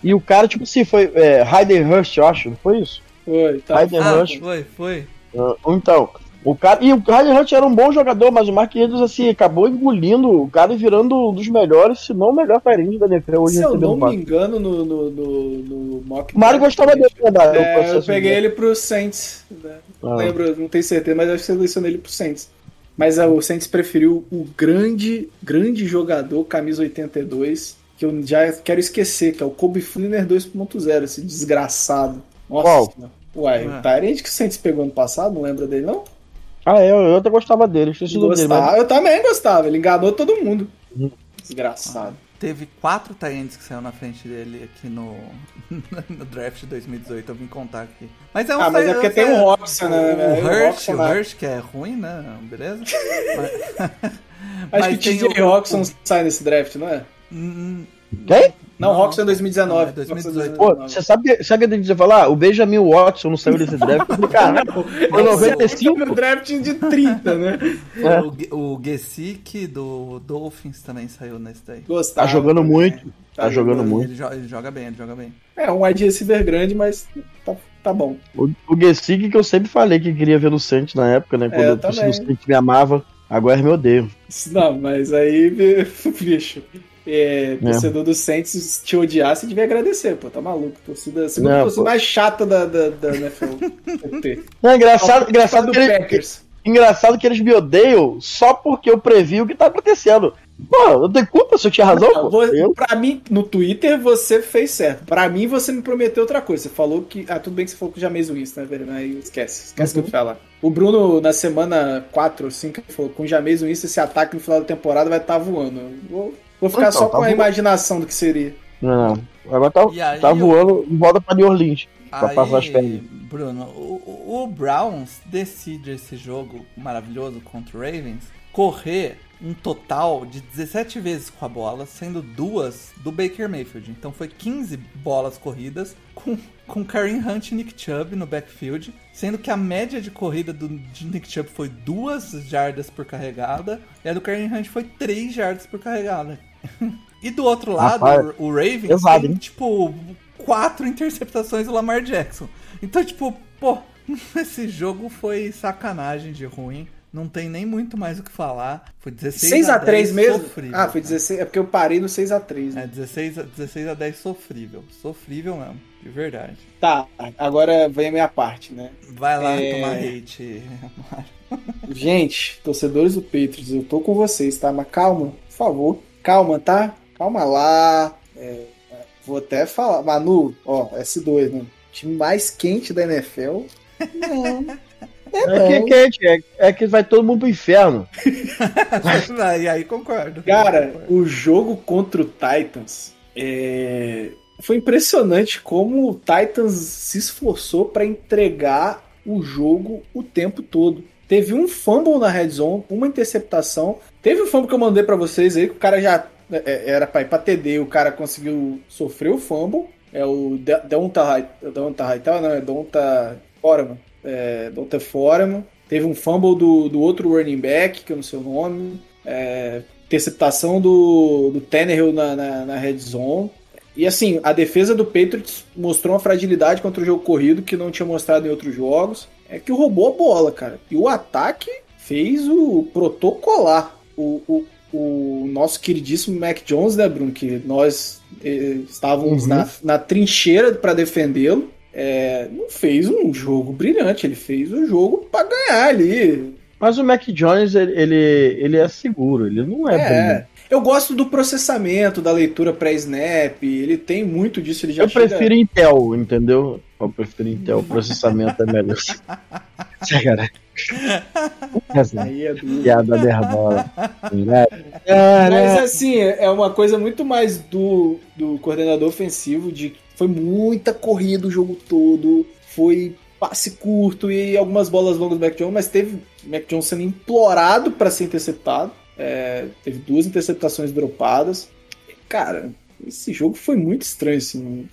E o cara, tipo assim, foi é, Hayden Hurst, eu acho, não foi isso? Foi, tá. Hayden Ah, Hurst. foi, foi. Ah, Então, o cara. E o Hayden Hurst era um bom jogador, mas o Mark Andrews, assim, acabou engolindo o cara e virando um dos melhores, se não o melhor Tyrande da NFL hoje Se eu não me engano, no, no, no, no mock Mário gostava dele, o É, eu peguei dele. ele pro Saints. né? Não Ah. lembro, não tenho certeza, mas acho que selecionei ele pro Saints. Mas é, o Saints preferiu o grande, grande jogador, camisa 82, que eu já quero esquecer, que é o Kobe Fleener 2.0, esse desgraçado. Nossa. Uai, Ah. o Tyrande que o Saints pegou ano passado, não lembra dele, não? Ah, é, eu, eu até gostava dele, esqueci o nome dele, mas Gostava. Eu também gostava, ele enganou todo mundo. Uhum. Desgraçado. Teve quatro Tyrants que saiu na frente dele aqui no, [LAUGHS] no draft de 2018, eu vim contar aqui. Mas é um Ah, mas é porque tem o Robson, né? O, velho? Hurst, Robson, o né? Hurst, que é ruim, né? Beleza? [LAUGHS] Mas- Acho [LAUGHS] mas que tem TJ o- Roxon sai nesse draft, não é? Quem? Não, Não, Roxon é 2019. não, é 2018. Pô, você sabe, sabe o que eu ia falar? O Benjamin Watson não saiu desse draft. Caralho, foi 95? no draft de 30, né? É. O, o Gesick do Dolphins também saiu nesse daí. Gostava. Tá jogando também. muito. Tá jogando Ele- muito. Ele, jo- ele joga bem, ele joga bem. É, um wide receiver grande, mas tá, tá bom. O, o Gesick que eu sempre falei que queria ver no Santos na época, né? Quando É, eu também. Santos me amava. Agora me odeio. Não, mas aí, [LAUGHS] bicho, é, torcedor do Saints se te odiar, você devia agradecer, pô, tá maluco. Torcida, segunda Não, torcida mais chata da, da, da NFL. [LAUGHS] Não, é engraçado, engraçado, do que ele- Packers. engraçado que eles me odeiam só porque eu previ o que tá acontecendo. Pô, eu tenho culpa se eu tinha razão, Não, pô. Eu? Pra mim, no Twitter, você fez certo. Pra mim, você me prometeu outra coisa. Você falou que. Ah, tudo bem que você falou que o James Winston, né, velho? Aí esquece. Esquece Uhum. que eu falar. O Bruno, na semana 4 ou 5, ele falou: com o James Winston, esse ataque no final da temporada vai estar voando. Eu Vou, vou ficar Então, só tá com a imaginação do que seria. Não, agora tá, aí tá eu- voando e volta pra New Orleans. Pra passar as Aí, férias. Bruno, o, o- o Browns decide esse jogo maravilhoso contra o Ravens correr um total de 17 vezes com a bola, sendo duas do Baker Mayfield. Então foi 15 bolas corridas com, com Kareem Hunt e Nick Chubb no backfield, sendo que a média de corrida do, de Nick Chubb foi 2 jardas por carregada e a do Kareem Hunt foi 3 jardas por carregada. [LAUGHS] e do outro lado, Rapaz, o, o Ravens pesado, tem, hein? tipo, quatro interceptações do Lamar Jackson. Então, tipo, pô, [LAUGHS] esse jogo foi sacanagem de ruim. Não tem nem muito mais o que falar. Foi 16 a 6x3 10 mesmo? sofrível, ah, foi cara. 16. É porque eu parei no 6x3. Né? É, 16 a, 16 a 10 sofrível. Sofrível mesmo, de verdade. Tá, agora vem a minha parte, né? Vai lá É. tomar hate, [LAUGHS] Mário. Gente, torcedores do Patriots, eu tô com vocês, tá? Mas calma, por favor. Calma, tá? calma lá. É, vou até falar. Manu, ó, S2, né? Time mais quente da NFL. [LAUGHS] Não. É, É que, não. que é, que- é que vai todo mundo pro inferno. [LAUGHS] e aí concordo. Cara, Concordo. o jogo contra o Titans é, foi impressionante como o Titans se esforçou para entregar o jogo o tempo todo. Teve um fumble na red zone, uma interceptação. Teve um fumble que eu mandei para vocês aí, que o cara já é, é, era para ir para TD, o cara conseguiu sofrer o fumble. É o Deonta Hightower, não, é Deonta Foreman. É, Deonta Foreman. Teve um fumble do, do outro running back, que eu não sei o nome. É, interceptação do, do Tannehill na, na, na red zone. E assim, a defesa do Patriots mostrou uma fragilidade contra o jogo corrido que não tinha mostrado em outros jogos. É que roubou a bola, cara. E o ataque fez o protocolar. O, o, o nosso queridíssimo Mac Jones, né, Bruno? Que nós eh, estávamos Uhum. na, na trincheira para defendê-lo. É, não fez um jogo brilhante, ele fez o jogo para ganhar ali. Mas o Mac Jones, ele, ele, é seguro, ele não é, É, brilhante. eu gosto do processamento, da leitura pré-snap, ele tem muito disso, ele já Eu chega- prefiro Intel, entendeu? Eu prefiro Intel, o processamento é melhor. [LAUGHS] Cara. Essa Aí é duro. piada nervosa. Né? Mas assim, é uma coisa muito mais do, do coordenador ofensivo, de foi muita corrida o jogo todo, foi passe curto e algumas bolas longas do Mac Jones, mas teve Mac Jones sendo implorado para ser interceptado. É, teve duas interceptações dropadas. Cara, esse jogo foi muito estranho, assim.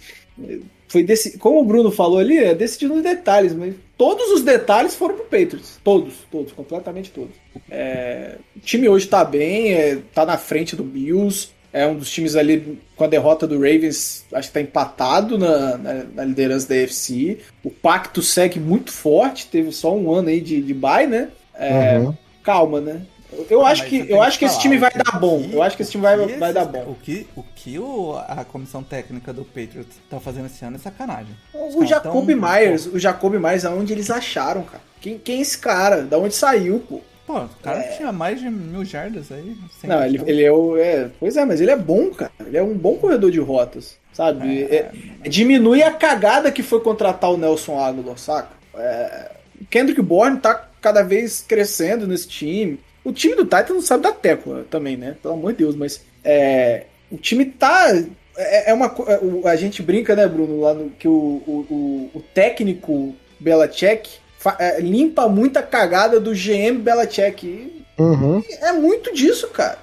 Foi desse, como o Bruno falou ali, é decidido nos detalhes, mas todos os detalhes foram pro Patriots. Todos, todos, completamente todos. É, o time hoje tá bem, é, tá na frente do Bills. É um dos times ali, com a derrota do Ravens, acho que tá empatado na, na, na liderança da AFC. O pacto segue muito forte, teve só um ano aí de, de bye, né? É, Uhum. Calma, né? Eu, eu acho que, eu acho que esse falar, time vai que- dar bom. que- Eu acho que esse time vai, que vai dar bom. O que, o que o- a comissão técnica do Patriots tá fazendo esse ano é sacanagem. Os O Jacob tão- Myers, o Jacob Myers, aonde eles acharam, cara? Quem, quem é esse cara? Da onde saiu, pô? Pô, o cara tinha mais de mil jardas aí. Não, ele, ele é o. É, pois é, mas ele é bom, cara. Ele é um bom corredor de rotas, sabe? É- é- diminui a cagada que foi contratar o Nelson Aguilar, saca? É, Kendrick Bourne tá cada vez crescendo nesse time. O time do Titan não sabe da tecla também, né? Pelo amor de Deus, mas é, o time tá. É, é uma. é, A gente brinca, né, Bruno, lá no, que o, o, o- o técnico fa- é, limpa muita cagada do GM Belichick. E Uhum. é muito disso, cara.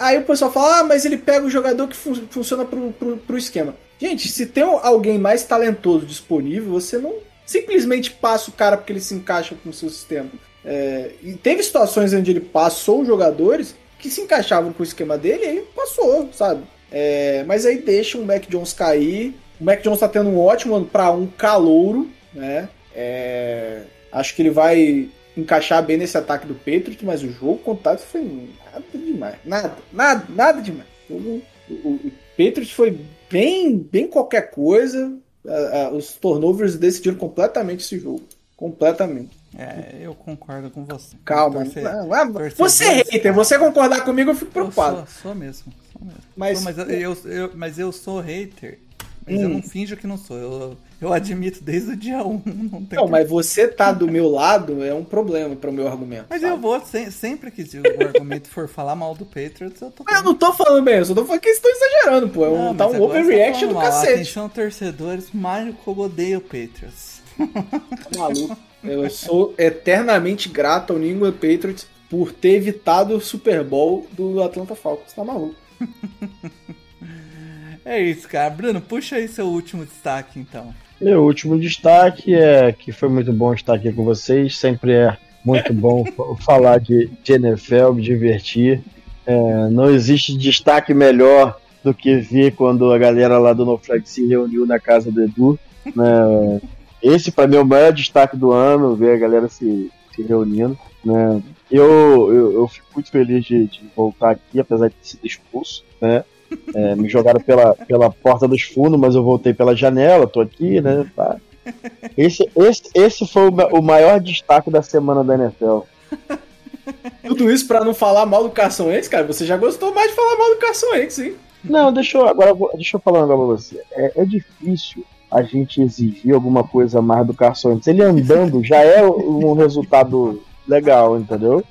Aí o pessoal fala, ah, mas ele pega o jogador que fun- funciona pro, pro, pro esquema. Gente, se tem alguém mais talentoso disponível, você não simplesmente passa o cara porque ele se encaixa com o seu sistema. É, e teve situações onde ele passou jogadores que se encaixavam com o esquema dele e aí passou, sabe? É, mas aí deixa o Mac Jones cair. O Mac Jones tá tendo um ótimo ano pra um calouro, né? É, acho que ele vai encaixar bem nesse ataque do Patriots, mas o jogo contato foi nada demais. Nada, nada, nada demais. O, o, o foi bem, bem qualquer coisa. A- a- os turnovers decidiram completamente esse jogo. Completamente. É, eu concordo com você. Calma. Torce- Não, ah, torcedores, você é hater, você concordar comigo, eu fico Eu preocupado. sou, sou mesmo, sou mesmo. Mas- Pô, mas, eu, eu, eu- mas eu sou hater. Mas eu Hum. não finjo que não sou. Eu, eu admito desde o dia 1. [LAUGHS] Não tem Não, por- mas você tá do meu lado é um problema para o meu argumento. Mas sabe? eu vou, se- sempre que o argumento for falar mal do Patriots, eu tô Mas eu não tô falando bem, eu só tô falando que eles estão exagerando, pô. É um, Não, tá um agora overreaction do tá mal. cacete. Atenção, torcedores, Mário Kogo odeia o Patriots. Tá maluco. Eu sou eternamente grato ao New England Patriots por ter evitado o Super Bowl do Atlanta Falcons. Tá maluco. [LAUGHS] É isso, cara. Bruno, puxa aí seu último destaque, então. Meu último destaque é que foi muito bom estar aqui com vocês. Sempre é muito bom [LAUGHS] fa- falar de, de NFL, me divertir. É, não existe destaque melhor do que ver quando a galera lá do NoFlex se reuniu na casa do Edu. né? Esse, para mim, é o maior destaque do ano, ver a galera se, se reunindo. Né? Eu, eu, eu fico muito feliz de, de voltar aqui, apesar de ter sido expulso. Né? É, me jogaram pela, pela porta dos fundos, mas eu voltei pela janela, tô aqui, né? Tá. Esse, esse, esse foi o, ma- o maior destaque da semana da NFL. Tudo isso pra não falar mal do Carson Wentz, cara. Você já gostou mais de falar mal do Carson Wentz, hein? Não, deixa eu, agora deixa eu falar um negócio pra você. É, é difícil a gente exigir alguma coisa mais do Carson Wentz. Ele andando já é um resultado legal, entendeu?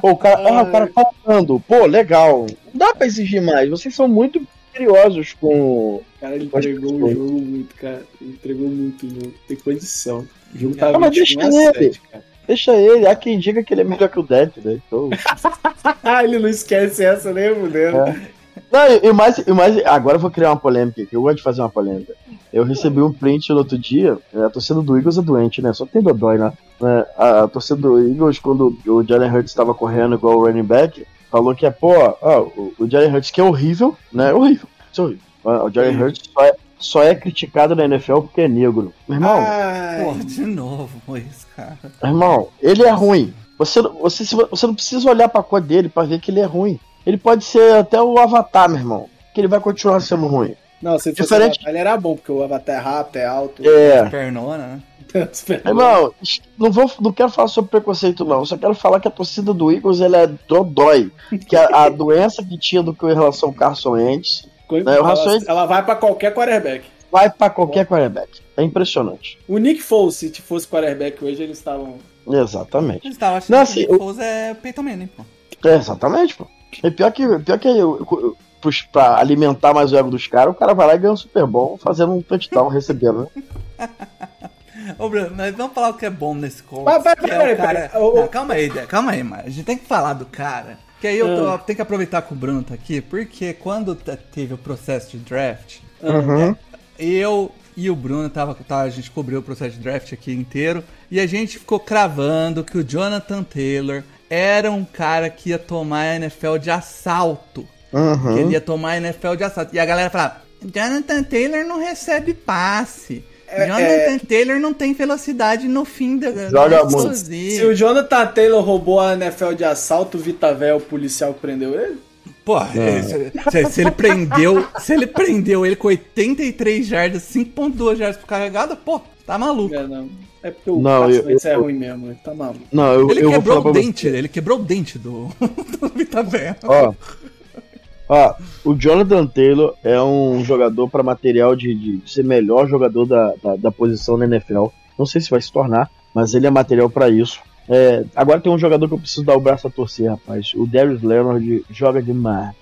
Pô, o cara, ah, o cara tá andando. Pô, legal. Não dá pra exigir mais. Vocês são muito curiosos com. Cara, ele entregou o jogo muito, cara. Ele entregou muito o jogo. Tem condição. O jogo Ah, tava mas 21 a deixa 7, cara. Deixa ele. Há quem diga que ele é melhor que o Dead, né? Então... [LAUGHS] Ele não esquece essa, né, fudendo? Não, e, e mais, e mais, agora eu vou criar uma polêmica aqui. Eu gosto de fazer uma polêmica. Eu recebi um print no outro dia. é, A torcida do Eagles é doente, né? Só tem dodói, né? É, A, a torcida do Eagles, quando o Jalen Hurts estava correndo igual o running back, falou que é, pô, ó, o, o Jalen Hurts que é horrível, né? Horrível. Isso é horrível. O Jalen Hurts só é, só é criticado na NFL porque é negro. Meu irmão, Ai, Pô, de novo isso, cara. Irmão, ele é ruim. Você, você, você não precisa olhar pra cor dele pra ver que ele é ruim. Ele pode ser até o Avatar, meu irmão. Que ele vai continuar sendo ruim. Não, se fosse Diferente- Diferente... ele era bom, porque o Avatar é rápido, é alto. É. Pernona, né? [LAUGHS] Irmão, não, vou, não quero falar sobre preconceito, não. Só quero falar que a torcida do Eagles ela é dodói. Que a, a [LAUGHS] doença que tinha do que em relação ao Carson Wentz É, o ela, ela vai pra qualquer quarterback. vai pra qualquer quarterback. É impressionante. O Nick Foles, se fosse quarterback hoje, eles estavam. Exatamente. Eles estavam achando Não, que assim, o Nick eu- Foles é Peyton Manning, pô. É, exatamente, pô. É pior que, pior que eu, eu, pra alimentar mais o ego dos caras, o cara vai lá e ganha um Super Bowl fazendo um touchdown recebendo, né? [LAUGHS] Ô, Bruno, mas vamos falar o que é bom nesse Colts. Mas, é o cara... calma aí, calma aí, mas a gente tem que falar do cara. Que aí eu tô- tenho que aproveitar que o Bruno tá aqui, porque quando te- teve o processo de draft, Uhum. eu e o Bruno tava, tá, a gente cobriu o processo de draft aqui inteiro e a gente ficou cravando que o Jonathan Taylor era um cara que ia tomar a NFL de assalto. Uhum. Que ele ia tomar a NFL de assalto. E a galera falava: Jonathan Taylor não recebe passe. É, Jonathan Taylor não tem velocidade no fim da. Joga muito. explosiva." Se o Jonathan Taylor roubou a NFL de assalto, o Vitavel, o policial que prendeu ele? Pô, se, se- se ele prendeu. Se ele prendeu ele com 83 jardas, 5.2 jardas por carregada, pô, tá maluco. É, não. É porque o Não, eu- é eu- ruim mesmo, ele tá maluco. Não, eu, Ele eu quebrou o você. dente, ele quebrou o dente do, [LAUGHS] do Vitavel. Ó, ó, o Jonathan Taylor é um jogador para material de, de ser melhor jogador da, da, da posição na NFL. Não sei se vai se tornar, mas ele é material para isso. É, agora tem um jogador que eu preciso dar o braço a torcer, rapaz. O Darius Leonard joga demais.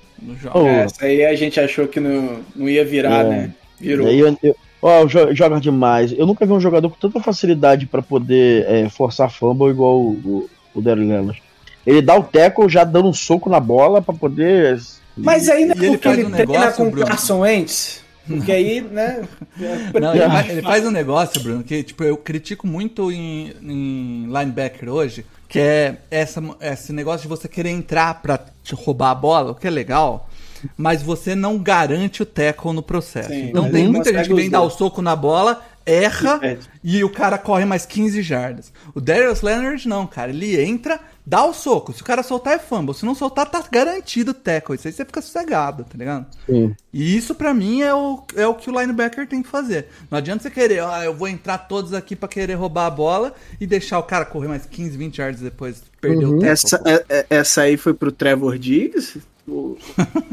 Oh. É, essa aí a gente achou que não, não ia virar, É. né? Virou. E aí eu- eu- ó, jo- joga demais. Eu nunca vi um jogador com tanta facilidade para poder é, forçar fumble igual o, o, o Darius Leonard. Ele dá o tackle já dando um soco na bola para poder. Mas não é E ele porque faz ele um treina negócio, com o Bruno. Carson Wentz. Porque aí, né? [LAUGHS] Não, ele, faz, ele faz um negócio, Bruno, que tipo, eu critico muito em, em linebacker hoje, que é essa, esse negócio de você querer entrar pra te roubar a bola, o que é legal, mas você não garante o tackle no processo. Sim, então tem muita gente que vem dar o soco na bola, erra E e o cara corre mais 15 jardas. O Darius Leonard não, cara, ele entra, dá o soco. Se o cara soltar é fumble, se não soltar tá garantido o tackle. Isso aí você fica sossegado, tá ligado? Sim. E isso pra mim é o, é o que o linebacker tem que fazer. Não adianta você querer, ah, eu vou entrar todos aqui pra querer roubar a bola e deixar o cara correr mais 15, 20 yards depois perder o tempo. Essa, é- é- essa aí foi pro Trevor Diggs? O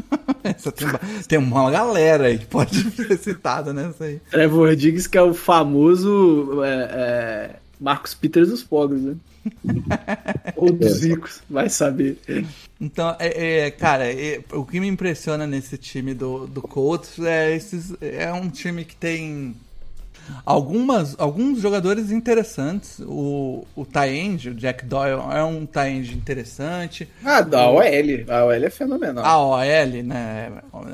[LAUGHS] tem, ba- tem uma galera aí que pode [LAUGHS] ser citada nessa aí. Trevor Diggs que é o famoso é, é, Marcos Peters dos pobres, né? [LAUGHS] Ou dos ricos, vai saber. Então, é, é, cara, é, o que me impressiona nesse time do, do Colts é esses. É um time que tem algumas, alguns jogadores interessantes. O, o Tyend, o Jack Doyle, é um Tyend interessante. Ah, da OL. A OL é fenomenal. A OL, né?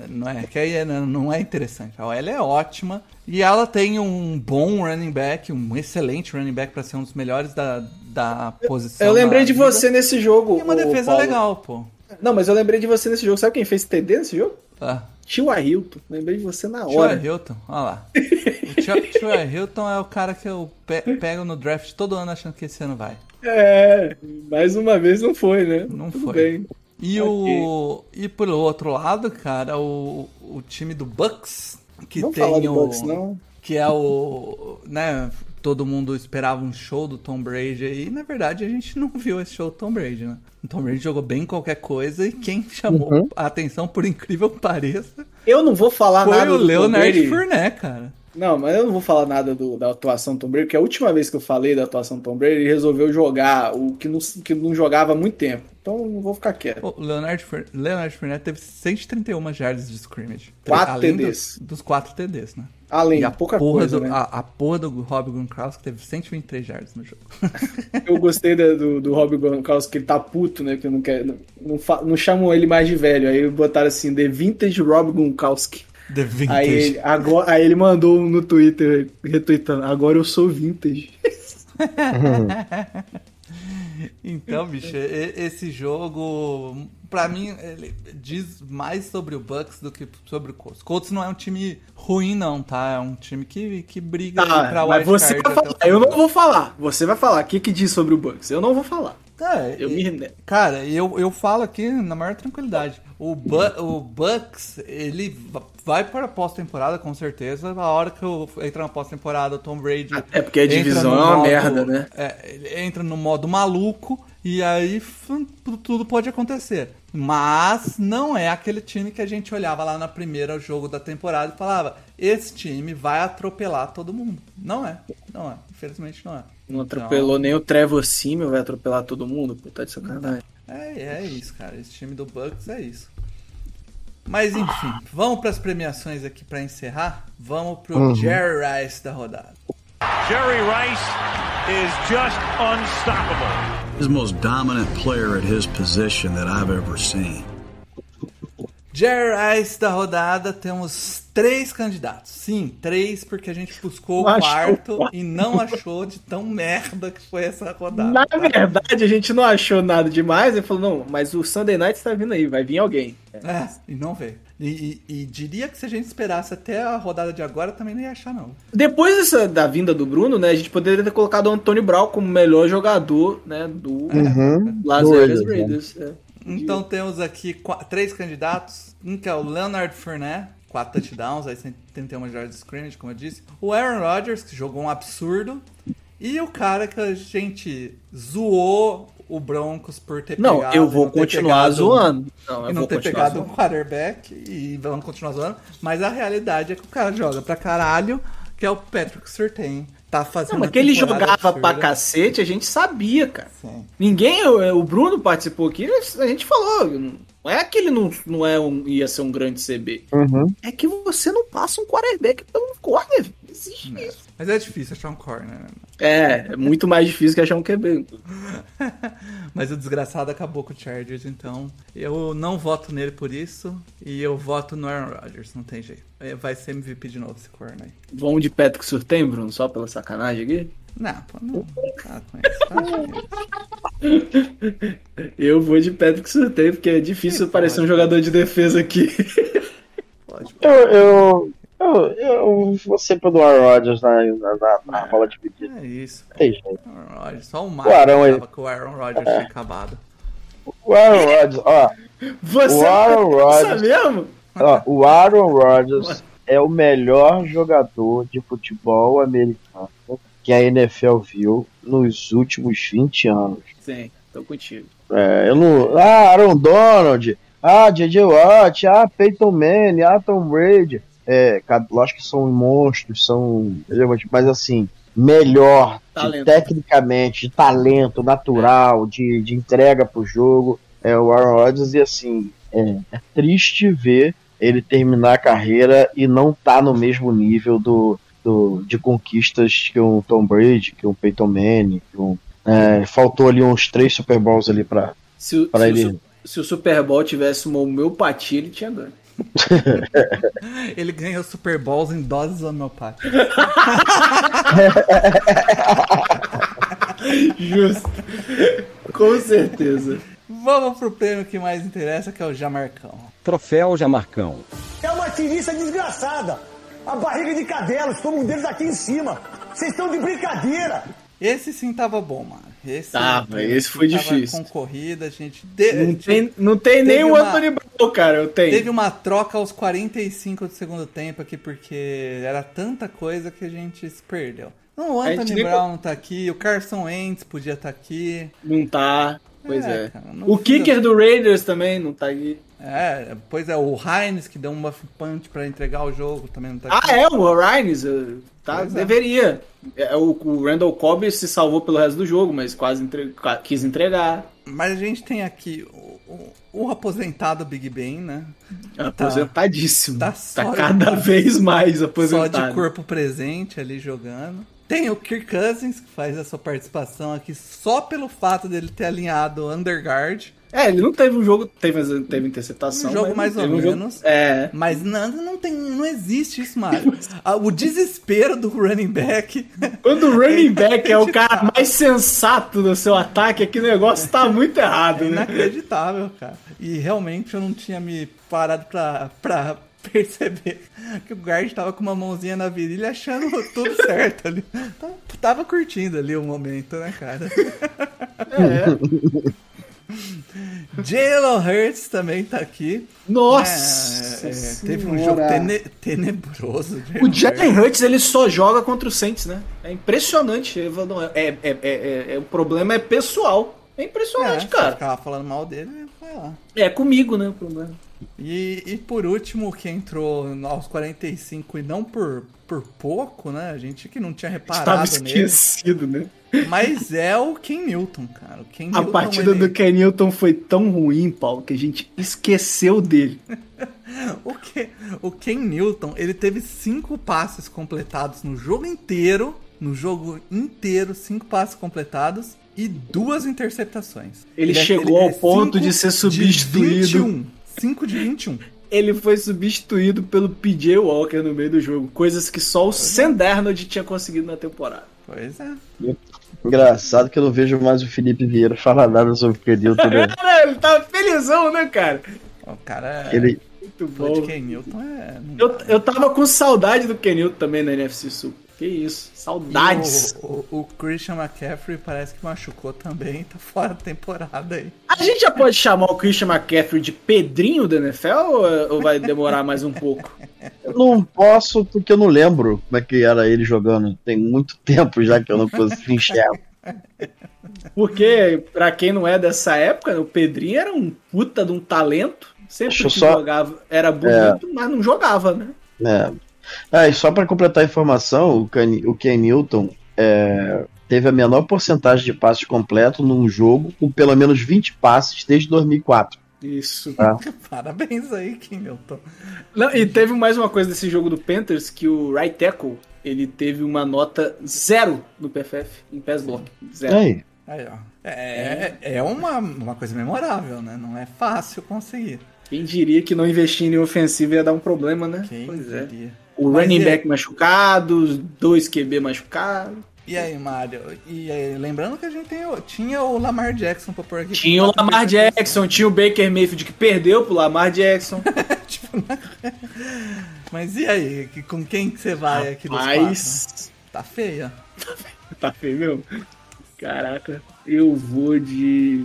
Não é, que aí é- não é interessante. A OL é ótima. E ela tem um bom running back, um excelente running back para ser um dos melhores da, da posição. eu lembrei da de você nesse jogo. E uma ô, defesa Paulo. legal, pô. Não, mas eu lembrei de você nesse jogo. Sabe quem fez TD nesse jogo? Ah. Tio Ailton. Lembrei de você na hora. Hilton, olha lá. [LAUGHS] O Troy- Hilton é o cara que eu pe- pego no draft todo ano achando que esse ano vai. É, mais uma vez não foi, né? Não Tudo foi. bem. E o e pelo outro lado, cara, o, o time do Bucks que Não tem fala do o Bucks, não. que é o, né, todo mundo esperava um show do Tom Brady aí. Na verdade, a gente não viu esse show do Tom Brady, né? O Tom Brady jogou bem qualquer coisa e quem chamou Uhum. a atenção, por incrível que pareça, Eu não vou falar foi nada o do Tom Leonard. Fournette, cara. Não, mas eu não vou falar nada do- da atuação do Tom Brady, porque a última vez que eu falei da atuação do Tom Brady, ele resolveu jogar o que não, que não jogava há muito tempo. Então não vou ficar quieto. O Leonard, Leonard Fournette teve 131 jardas de scrimmage. Quatro TDs. do- dos 4 TDs, né? Além, E a pouca porra coisa, do, né? a, a porra do Rob Gronkowski teve 123 jardas no jogo. [LAUGHS] Eu gostei da- do, do Rob Gronkowski, que ele tá puto, né? Que não quer. Não, não, não chamam ele mais de velho. Aí botaram assim, The Vintage Rob Gronkowski. The Vintage. Aí ele, agora, aí ele mandou no Twitter, retweetando, agora eu sou vintage. [LAUGHS] Então, bicho, esse jogo, pra mim, ele diz mais sobre o Bucks do que sobre o Colts. Colts não é um time ruim, não, tá? É um time que, que briga Tá, pra mas você vai falar. Eu não vou falar. Você vai falar. O que, que diz sobre o Bucks? Eu não vou falar. É, Eu e- me. Cara, eu, eu falo aqui na maior tranquilidade. O, Bu- o Bucks, ele va- vai para a pós-temporada, com certeza. A hora que eu entrar na pós-temporada, o Tom Brady. Até porque a divisão é uma merda, né? É, ele entra no modo maluco e aí tudo pode acontecer. Mas não é aquele time que a gente olhava lá na primeira jogo da temporada e falava: esse time vai atropelar todo mundo. Não é, não é. Infelizmente não é. Não Então, atropelou nem o Trevor Simon, vai atropelar todo mundo. Pô, tá de sacanagem. É, é isso, cara. Esse time do Bucks é isso. Mas enfim, vamos para as premiações aqui para encerrar. Vamos pro Jerry Rice da rodada. Jerry Rice is just unstoppable. He's the most dominant player at his position that I've ever seen. Jerry Rice da rodada, temos três candidatos. Sim, três, porque a gente buscou Não o achou quarto quatro. e não achou de tão merda que foi essa rodada. Na tá? verdade, a gente não achou nada demais. Ele falou, não, mas o Sunday Night tá vindo aí, vai vir alguém. É, e não veio. E, e- e diria que se a gente esperasse até a rodada de agora, também não ia achar, não. Depois dessa, da vinda do Bruno, né, a gente poderia ter colocado o Antônio Brown como melhor jogador, né, do Uhum. Las Vegas Raiders, né? Raiders. é. Então temos aqui três candidatos. Um que é o Leonard Fournette, quatro touchdowns, aí 131 jardas de scrimmage, como eu disse. O Aaron Rodgers, que jogou um absurdo. E o cara que a gente zoou o Broncos por ter Não, pegado... eu vou não continuar zoando. Não, eu E não vou ter pegado um zoando. quarterback e vamos continuar zoando. Mas a realidade é que o cara joga pra caralho, que é o Patrick Surtain. Tá fazendo Não, mas que ele jogava pra cacete, a gente sabia, cara. Sim. Ninguém, o o Bruno participou aqui, a gente falou, não é que ele não, não é um, ia ser um grande CB. Uhum. É que você não passa um quarterback pelo corner. Isso. Mas é difícil achar um corner, né? É, é muito mais difícil que achar um QB. [LAUGHS] Mas o desgraçado acabou com o Chargers, então eu não voto nele por isso e eu voto no Aaron Rodgers, não tem jeito. É, Vai ser MVP de novo esse corner aí. Vamos de Patrick Surtain, Bruno, só pela sacanagem aqui? Não, pô, não. Tá com isso, tá. Eu vou de Patrick Surtain, porque é difícil Que parecer um pode. jogador de defesa aqui. Eu, eu, eu, eu vou ser pro do Aaron Rodgers na, na, na, na bola dividida. É isso. Tem jeito. Aaron Rodgers, só o O Mario Arão aí. achava que o Aaron Rodgers tinha acabado. O Aaron Rodgers, ó, Você O Aaron [LAUGHS] Rodgers- mesmo? ó, o Aaron Rodgers é o melhor jogador de futebol americano que a NFL viu nos últimos 20 anos. Sim, tô contigo. É, eu não. Ah, Aaron Donald, ah, J.J. Watt, ah, Peyton Manning, ah, Tom Brady. É, lógico que são monstros, são. Mas assim, melhor, de- tecnicamente, de talento natural, de, de entrega pro jogo, é o Aaron Rodgers. E assim, é, é triste ver ele terminar a carreira e não tá no mesmo nível do, do, de conquistas que um Tom Brady, que um Peyton Manning, que um. é, faltou ali uns três Super Bowls ali o- o ele- se o Super Bowl tivesse uma homeopatia, ele tinha ganho. [LAUGHS] Ele ganhou Super Bowls em doses homeopáticas. [LAUGHS] Justo. Com certeza. Vamos pro prêmio que mais interessa, que é o Jamarcão. Troféu Jamarcão. É uma tirista desgraçada. A barriga de cadela, estou um deles aqui em cima. Vocês estão de brincadeira. Esse sim tava bom, mano. Esse, Tava, esse foi difícil. concorrida, a gente... de- Não tem, não tem nem o uma- Anthony Brown, cara. Eu tenho. Teve uma troca aos 45 do segundo tempo aqui, porque era tanta coisa que a gente se perdeu. Não, o Anthony nem Brown não tá aqui, o Carson Wentz podia estar aqui. Não tá. Pois É, é. cara, o kicker do Raiders também não tá aí. É, pois é, o Hines que deu um buff punch pra entregar o jogo também não tá Ah, aqui. é, o Ryan's, eh, tá? É. Deveria. É, o, Randall Cobb se salvou pelo resto do jogo, mas quase entre- quis entregar. Mas a gente tem aqui o, o- o aposentado Big Ben, né? Aposentadíssimo. Tá Tá, só- cada vez mais Só aposentado. de corpo presente ali jogando. Tem o Kirk Cousins, que faz a sua participação aqui só pelo fato dele ter alinhado o Underguard. É, ele não teve um jogo, teve, teve interceptação. Um jogo mais ou um jogo- menos. É. Mas não, não, tem, não existe isso, Mário. [LAUGHS] Ah, o desespero do running back. Quando o running [LAUGHS] back é o cara mais sensato do seu ataque, é que o negócio tá muito errado, É né? inacreditável, cara. E realmente eu não tinha me parado pra, pra perceber que o guard tava com uma mãozinha na virilha achando tudo certo ali. Tava, tava curtindo ali o momento, né, cara? É. Jalen Hurts também tá aqui. Nossa! É, é, teve um jogo tene- tenebroso. O Jalen Hurts ele só joga contra o Saints, né? É impressionante. É, é, é, é- é- o problema é pessoal. É É, impressionante, você cara. ficava falando mal dele, vai lá. É comigo, né? O problema. E, e por último, que entrou aos 45 e não por, por pouco, né? A gente que não tinha Estava reparado nele. esquecido, né? Mas é o Ken Newton, cara. O Ken A Newton, partida ele- do Ken Newton foi tão ruim, Paulo, que a gente esqueceu dele. [LAUGHS] O, Ken, o Ken Newton, ele teve cinco passes completados no jogo inteiro. No jogo inteiro, cinco passes completados e duas interceptações. Ele é- chegou ao ponto de ser cinco substituído. De 21. 5 de 21. Ele foi substituído pelo PJ Walker no meio do jogo. Coisas que só o Sam Darnold tinha conseguido na temporada. Pois é. Engraçado que eu não vejo mais o Felipe Vieira falar nada sobre o Kenilton. Né? [LAUGHS] Cara, ele tava felizão, né, cara? O cara. Ele, Muito de bom. Ken Newton é. Eu, dá. eu tava com saudade do Ken Newton também na NFC Sul. Que isso, saudades. O, o- o Christian McCaffrey parece que machucou também, tá fora da temporada aí. A gente já pode chamar o Christian McCaffrey de Pedrinho da NFL ou, ou vai demorar mais um pouco? eu não posso porque eu não lembro como é que era ele jogando. Tem muito tempo já que eu não consigo enxergar. Porque, pra quem não é dessa época, o Pedrinho era um puta de um talento. Sempre Deixa que só- jogava era bonito, mas não jogava, né? É. Ah, e só para completar a informação, o Ken, o Ken Newton é, teve a menor porcentagem de passes completo num jogo com pelo menos 20 passes desde 2004. Isso. [LAUGHS] Parabéns aí, Ken Newton. Não, e teve mais uma coisa desse jogo do Panthers que o right tackle ele teve uma nota zero no PFF em pass block. Zero. Aí, Aí, ó. É, é uma, uma coisa memorável, né? Não é fácil conseguir. Quem diria que não investir em ofensiva ia dar um problema, né? Quem pois é. O Mas running back machucado, dois QB machucados. E aí, Mário? E aí, lembrando que a gente tem, tinha o Lamar Jackson pra pôr aqui. Tinha o Lamar. Jackson, tinha o Baker Mayfield que perdeu pro Lamar Jackson. [LAUGHS] Tipo, Mas e aí? Que- Com quem que você vai aqui dos quatro? Mas. Tá feia. [LAUGHS] Tá feio, meu? Caraca, eu vou de.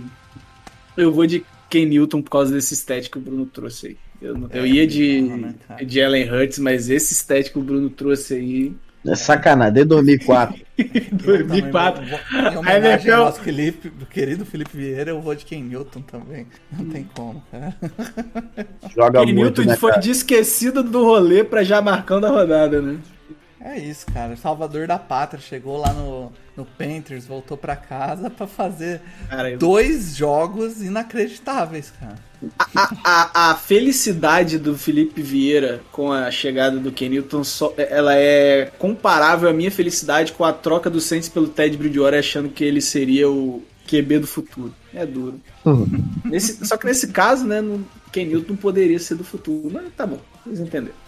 Eu vou de Ken Newton por causa desse estético que o Bruno trouxe aí. Eu, não- eu É, ia de, não, né, cara? de Allen Hurts, mas esse estético que o Bruno trouxe aí. é sacanagem, desde 2004. [LAUGHS] Eu 2004. também vou- vou- Em Aí homenagem ao nosso Felipe, do querido Felipe Vieira, eu vou de Ken Newton também. Não tem como, cara. [LAUGHS] Joga Ken muito, Newton né, foi cara? de esquecido do rolê pra já marcando a rodada, né? É isso, cara. Salvador da Pátria chegou lá no, no Panthers, voltou pra casa pra fazer Cara, eu- dois jogos inacreditáveis, cara. A, a, a felicidade do Felipe Vieira com a chegada do Ken Newton, só, ela é comparável à minha felicidade com a troca do Saints pelo Ted Bridgewater achando que ele seria o QB do futuro. É duro. Nesse- só que nesse caso, né, no, Ken Newton poderia ser do futuro, mas tá bom, vocês entenderam.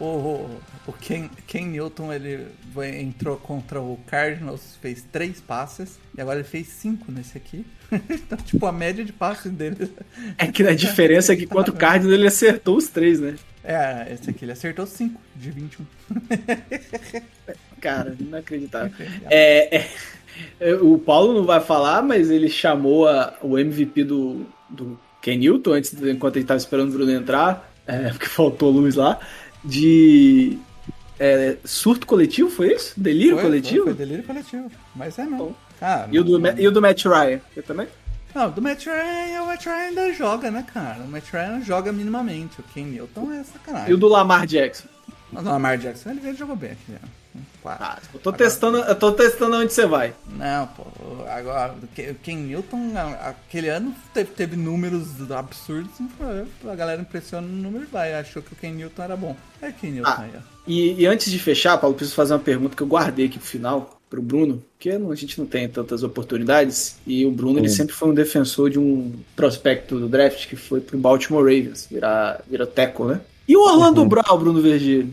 O, [LAUGHS] o, o Ken, Ken Newton ele foi- entrou contra o Cardinals, fez três passes e agora ele fez cinco nesse aqui. [LAUGHS] então, tipo, a média de passes dele. É que a diferença é que contra o Cardinals ele acertou os três, né? É, esse aqui ele acertou cinco de 21. [LAUGHS] Cara, inacreditável. É, é, é, o Paulo não vai falar, mas ele chamou a- o MVP do, do Ken Newton, antes, enquanto ele estava esperando o Bruno entrar, é, [LAUGHS] porque faltou luz lá, de é, surto coletivo, foi isso? Delírio Foi, coletivo? Foi, foi delírio coletivo. Mas é. Cara, E, o do, Ma- e o do Matt Ryan? Eu também? Não, do Matt Ryan, o Matt Ryan ainda joga, né, cara? O Matt Ryan joga minimamente. O Ken Newton é sacanagem. E o do Lamar Jackson? Mas o Lamar Jackson, ele, ele jogou bem aqui, né? Quatro. Ah, eu tô testando, eu tô testando onde você vai. Não, pô, agora, o Ken- Newton, aquele ano teve, teve números absurdos, a galera impressiona no número e vai, achou que o Ken Newton era bom. É Ken Newton Ah. aí, ó. E, e antes de fechar, Paulo, preciso fazer uma pergunta que eu guardei aqui pro final, pro Bruno, porque a gente não tem tantas oportunidades, e o Bruno ele sempre foi um defensor de um prospecto do draft que foi pro Baltimore Ravens, virar, virar tackle, né? E o Orlando Brown, Bruno Vergílio?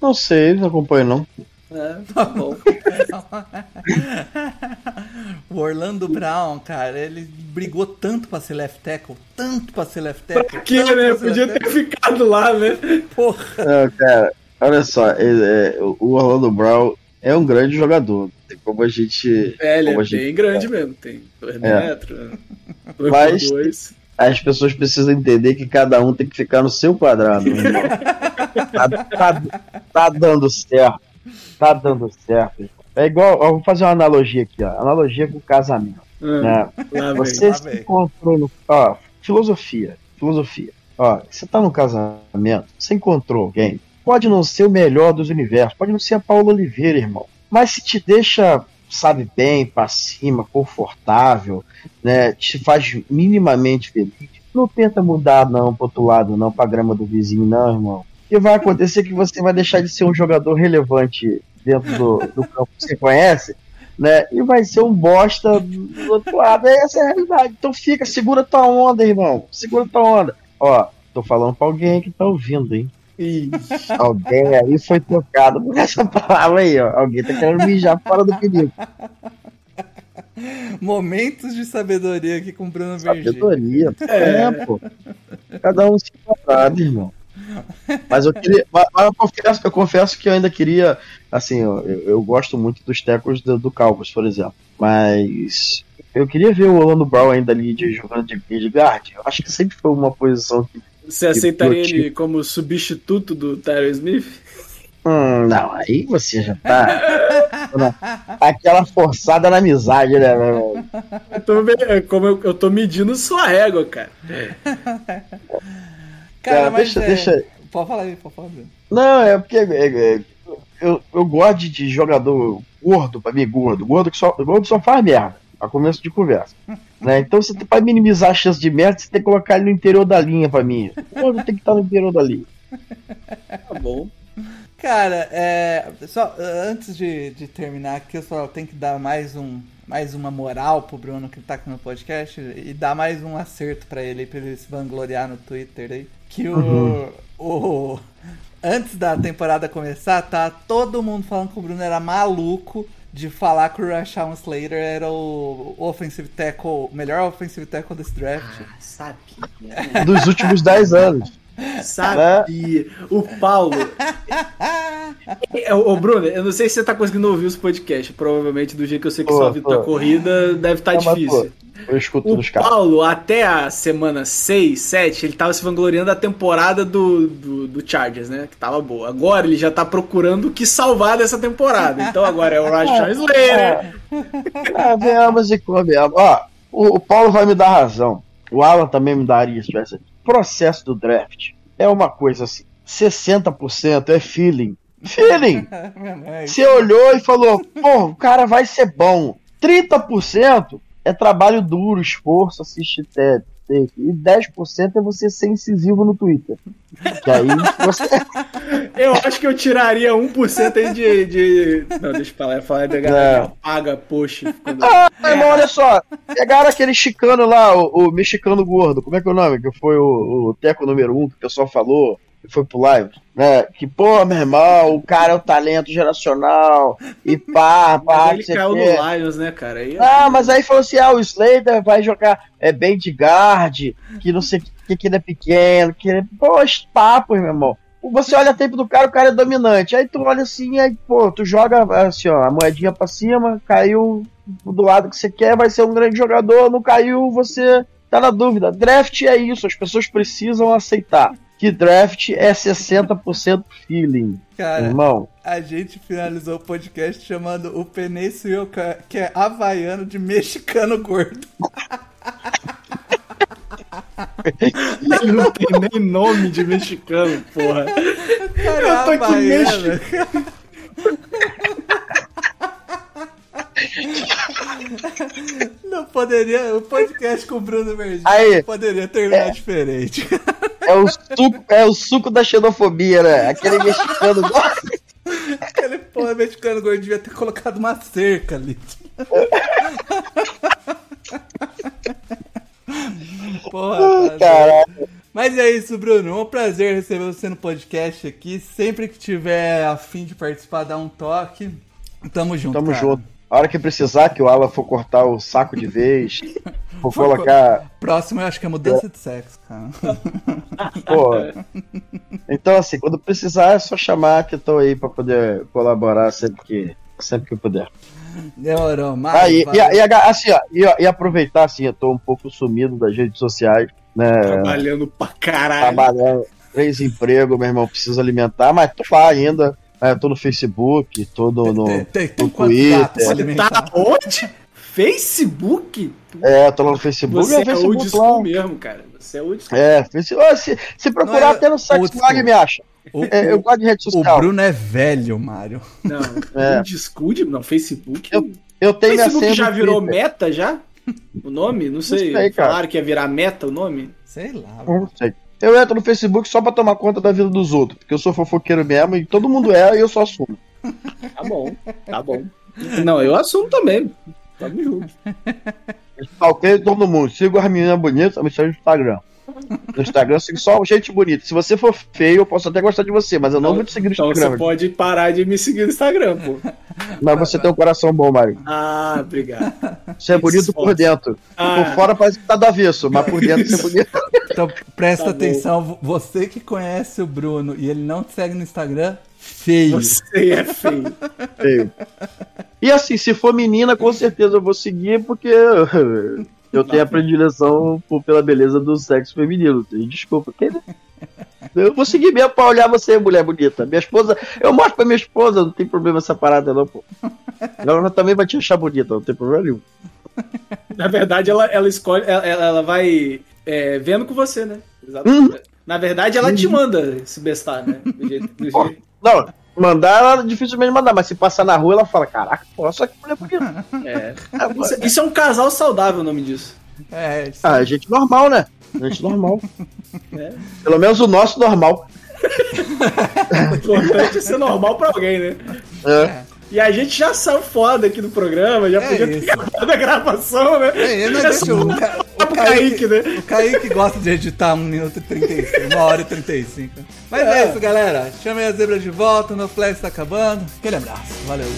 Não sei, não acompanho não. É, tá bom. [LAUGHS] o Orlando Brown, cara, ele brigou tanto pra ser left tackle, tanto pra ser left tackle. Pra quê, né? Podia ter ficado lá, né? Porra. Não, cara, olha só, ele- é, o Orlando Brown é um grande jogador. Tem como a gente. É, ele como é a gente- bem grande mesmo, tem dois É. metros, dois Mas- por dois. As pessoas precisam entender que cada um tem que ficar no seu quadrado. tá, tá- tá dando certo. Tá dando certo. É igual, ó, vou fazer uma analogia aqui, ó. Analogia com casamento. Ah, né? Você se vem. encontrou no. Ó, filosofia. Filosofia. Ó, você tá no casamento, você encontrou alguém. Pode não ser o melhor dos universos, pode não ser a Paula Oliveira, irmão. Mas se te deixa, sabe, bem, pra cima, confortável, né? Te faz minimamente feliz. Não tenta mudar, não, pro outro lado, não, pra grama do vizinho, não, irmão. E vai acontecer que você vai deixar de ser um jogador relevante dentro do, do campo que você conhece né? E vai ser um bosta do outro lado. Essa é a realidade. Então fica, segura tua onda, irmão. Segura tua onda. Ó, tô falando pra alguém que tá ouvindo, hein? Alguém aí foi tocado por essa palavra aí, ó. Alguém tá querendo mijar fora do perigo. Momentos de sabedoria aqui com o Bruno Vergílio. Sabedoria. É, pô. Cada um se quadrado, irmão. Mas eu queria. Mas, eu, confesso, eu confesso que eu ainda queria. Assim, eu, eu gosto muito dos tecos do, do Cowboys, por exemplo. Mas. Eu queria ver o Orlando Brown ainda ali de, jogando de, de guard. Eu acho que sempre foi uma posição que. Você aceitaria eu ele como substituto do Tyler Smith? Hum, não, aí você já tá. aquela forçada na amizade, né, meu irmão? Eu tô, é como eu, eu tô medindo sua régua, cara. [LAUGHS] Cara, Cara, mas deixa- é... deixa- Pode falar aí, pode falar. Bruno. Não, é porque é, é, eu, eu gosto de, de jogador gordo, pra mim, gordo. Gordo que só, gordo só faz merda, a começo de conversa. Né? Então, você pra minimizar a chance de merda, você tem que colocar ele no interior da linha pra mim. O gordo tem que estar no interior da linha. Tá bom. Cara, é, só antes de, de terminar aqui, eu só tenho que dar mais um mais uma moral pro Bruno que tá aqui no podcast e dar mais um acerto pra ele, pra ele se vangloriar no Twitter aí. Que o, o antes da temporada começar, tá todo mundo falando que o Bruno era maluco de falar que o Rashawn Slater era o offensive tackle, o melhor offensive tackle desse draft. Sabia. Dos últimos 10 anos. Sabia. O Paulo. É, Ô, Bruno, eu não sei se você tá conseguindo ouvir os podcasts. Provavelmente, do jeito que eu sei que Tô, você ouve tô. da corrida, deve estar Não, mas, difícil. pô, Eu escuto O dos caras. Paulo, até a semana 6, 7, ele tava se vangloriando da temporada do, do, do Chargers, né? Que tava boa. Agora ele já tá procurando o que salvar dessa temporada. Então agora é o Rashawn Slater. Ah, venhamos e convenhamos. Ó, o, o Paulo vai me dar razão. O Alan também me daria se tivesse. O processo do draft é uma coisa assim: 60% é feeling. Feeling! [LAUGHS] É, Você olhou e falou, pô, o cara vai ser bom. 30% é trabalho duro, esforço, assistir TED. E 10% é você ser incisivo no Twitter. Que aí você. [LAUGHS] Eu acho que eu tiraria 1% aí de, de. Não, deixa eu falar, falar da galera paga post. Quando... Ah, irmão, olha só. Pegaram aquele chicano lá, o, o mexicano gordo. Como é que é o nome? Que foi o, o Teco número 1 um, que o pessoal falou. Foi pro live. Né? Que, pô, meu irmão, o cara é o talento geracional. E pá, [LAUGHS] pá, Mas ele caiu quer. no Lions, né, cara? Aí, Ah, mas aí falou assim: ah, o Slater vai jogar é, bem de guard, que não sei o que, que ele é pequeno, que ele é. Pô, esse papo, meu irmão. Você olha a tempo do cara, o cara é dominante. Aí tu olha assim, aí, pô, tu joga assim, ó, a moedinha pra cima, caiu do lado que você quer, vai ser um grande jogador, não caiu, você tá na dúvida. Draft é isso, as pessoas precisam aceitar. Que draft é 60% feeling. Cara, Irmão, a gente finalizou o podcast chamando o Penício eu, que é havaiano de mexicano gordo. [LAUGHS] Ele não tem nem nome de mexicano, porra. Cara, Eu tô aqui havaiano. [LAUGHS] [LAUGHS] Não poderia. O podcast com o Bruno Verdinho Aí, não poderia terminar diferente. é o suco, é o suco da xenofobia, né? Aquele mexicano gosta. [LAUGHS] Aquele porra mexicano gordo devia ter colocado uma cerca ali. [LAUGHS] Porra, cara. Caralho. Mas é isso, Bruno. É um prazer receber você no podcast aqui. Sempre que tiver a fim de participar, dá um toque. Tamo junto. Tamo cara. junto. A hora que precisar, que o Alan for cortar o saco de vez, [LAUGHS] for colocar. Próximo eu acho que é mudança de sexo, cara. [LAUGHS] Pô. Então, assim, quando precisar, é só chamar que eu tô aí pra poder colaborar sempre que, sempre que puder. Demorou, mas. Ah, e, e- e assim, ó, e, e aproveitar, assim, eu tô um pouco sumido das redes sociais, né? Trabalhando pra caralho. Trabalhando, três empregos, meu irmão, preciso alimentar, mas tô lá ainda. Né, tô no Facebook, tô no, no, Tem, tem, tem no Twitter. Tá onde? Facebook? É, tô lá no Facebook. Você é é old lá. school mesmo, cara. Você é old school. É, Facebook- se, se procurar Não é até no school. me acha. O, É, eu gosto de rede o social. Bruno é velho, Mário. Não, [LAUGHS] É. old school, não, Facebook. Eu- Eu tenho Facebook já virou Twitter. meta já? O nome? Não sei. sei, cara. Falaram que ia virar meta o nome? Sei lá. Não sei. Eu entro no Facebook só pra tomar conta da vida dos outros, porque eu sou fofoqueiro mesmo e todo mundo é e eu só assumo. Tá bom, tá bom. Não, eu assumo também. Tamo junto. Ok, todo mundo. Sigo as meninas bonitas, me segue no Instagram. No Instagram eu sigo só gente bonita. Se você for feio, eu posso até gostar de você, mas eu não vou te seguir no Então Instagram. você pode parar de me seguir no Instagram, pô. Mas você tem um coração bom, Mário. Ah, obrigado. Você é bonito por dentro. Ah. Por fora parece que tá do avesso, mas por dentro você é bonito. [LAUGHS] Então presta Tá bom. atenção, vo- você que conhece o Bruno e ele não te segue no Instagram, feio. Você é feio. Feio. E assim, se for menina, com certeza eu vou seguir, porque eu tenho a predileção por- pela beleza do sexo feminino. Desculpa. Eu vou seguir mesmo pra olhar você, mulher bonita. Minha esposa, eu mostro pra minha esposa, não tem problema essa parada, não, pô. Ela também vai te achar bonita, não tem problema nenhum. Na verdade, ela, ela escolhe, ela, ela- vai é, vendo com você, né? Exato. Uhum. Na verdade, ela te manda se bestar, né? Do jeito, do jeito- Não, mandar ela dificilmente mandar, mas se passar na rua, ela fala: Caraca, pô, só que mulher bonita. é. Isso, isso é um casal saudável, o nome disso. É, isso Ah, gente normal, né? Gente normal. [LAUGHS] É. Pelo menos o nosso normal. [LAUGHS] O importante é ser normal pra alguém, né? É. E a gente já saiu foda aqui do programa, já É podia ter isso. acabado a gravação, né? É, eu não É deixo só o, Ca... o, Kaique, né? o Kaique gosta de editar 1 minuto e 35, 1 hora e 35. Mas é, isso, galera. Chamei a zebra de volta, no Flash tá acabando. Aquele abraço, valeu.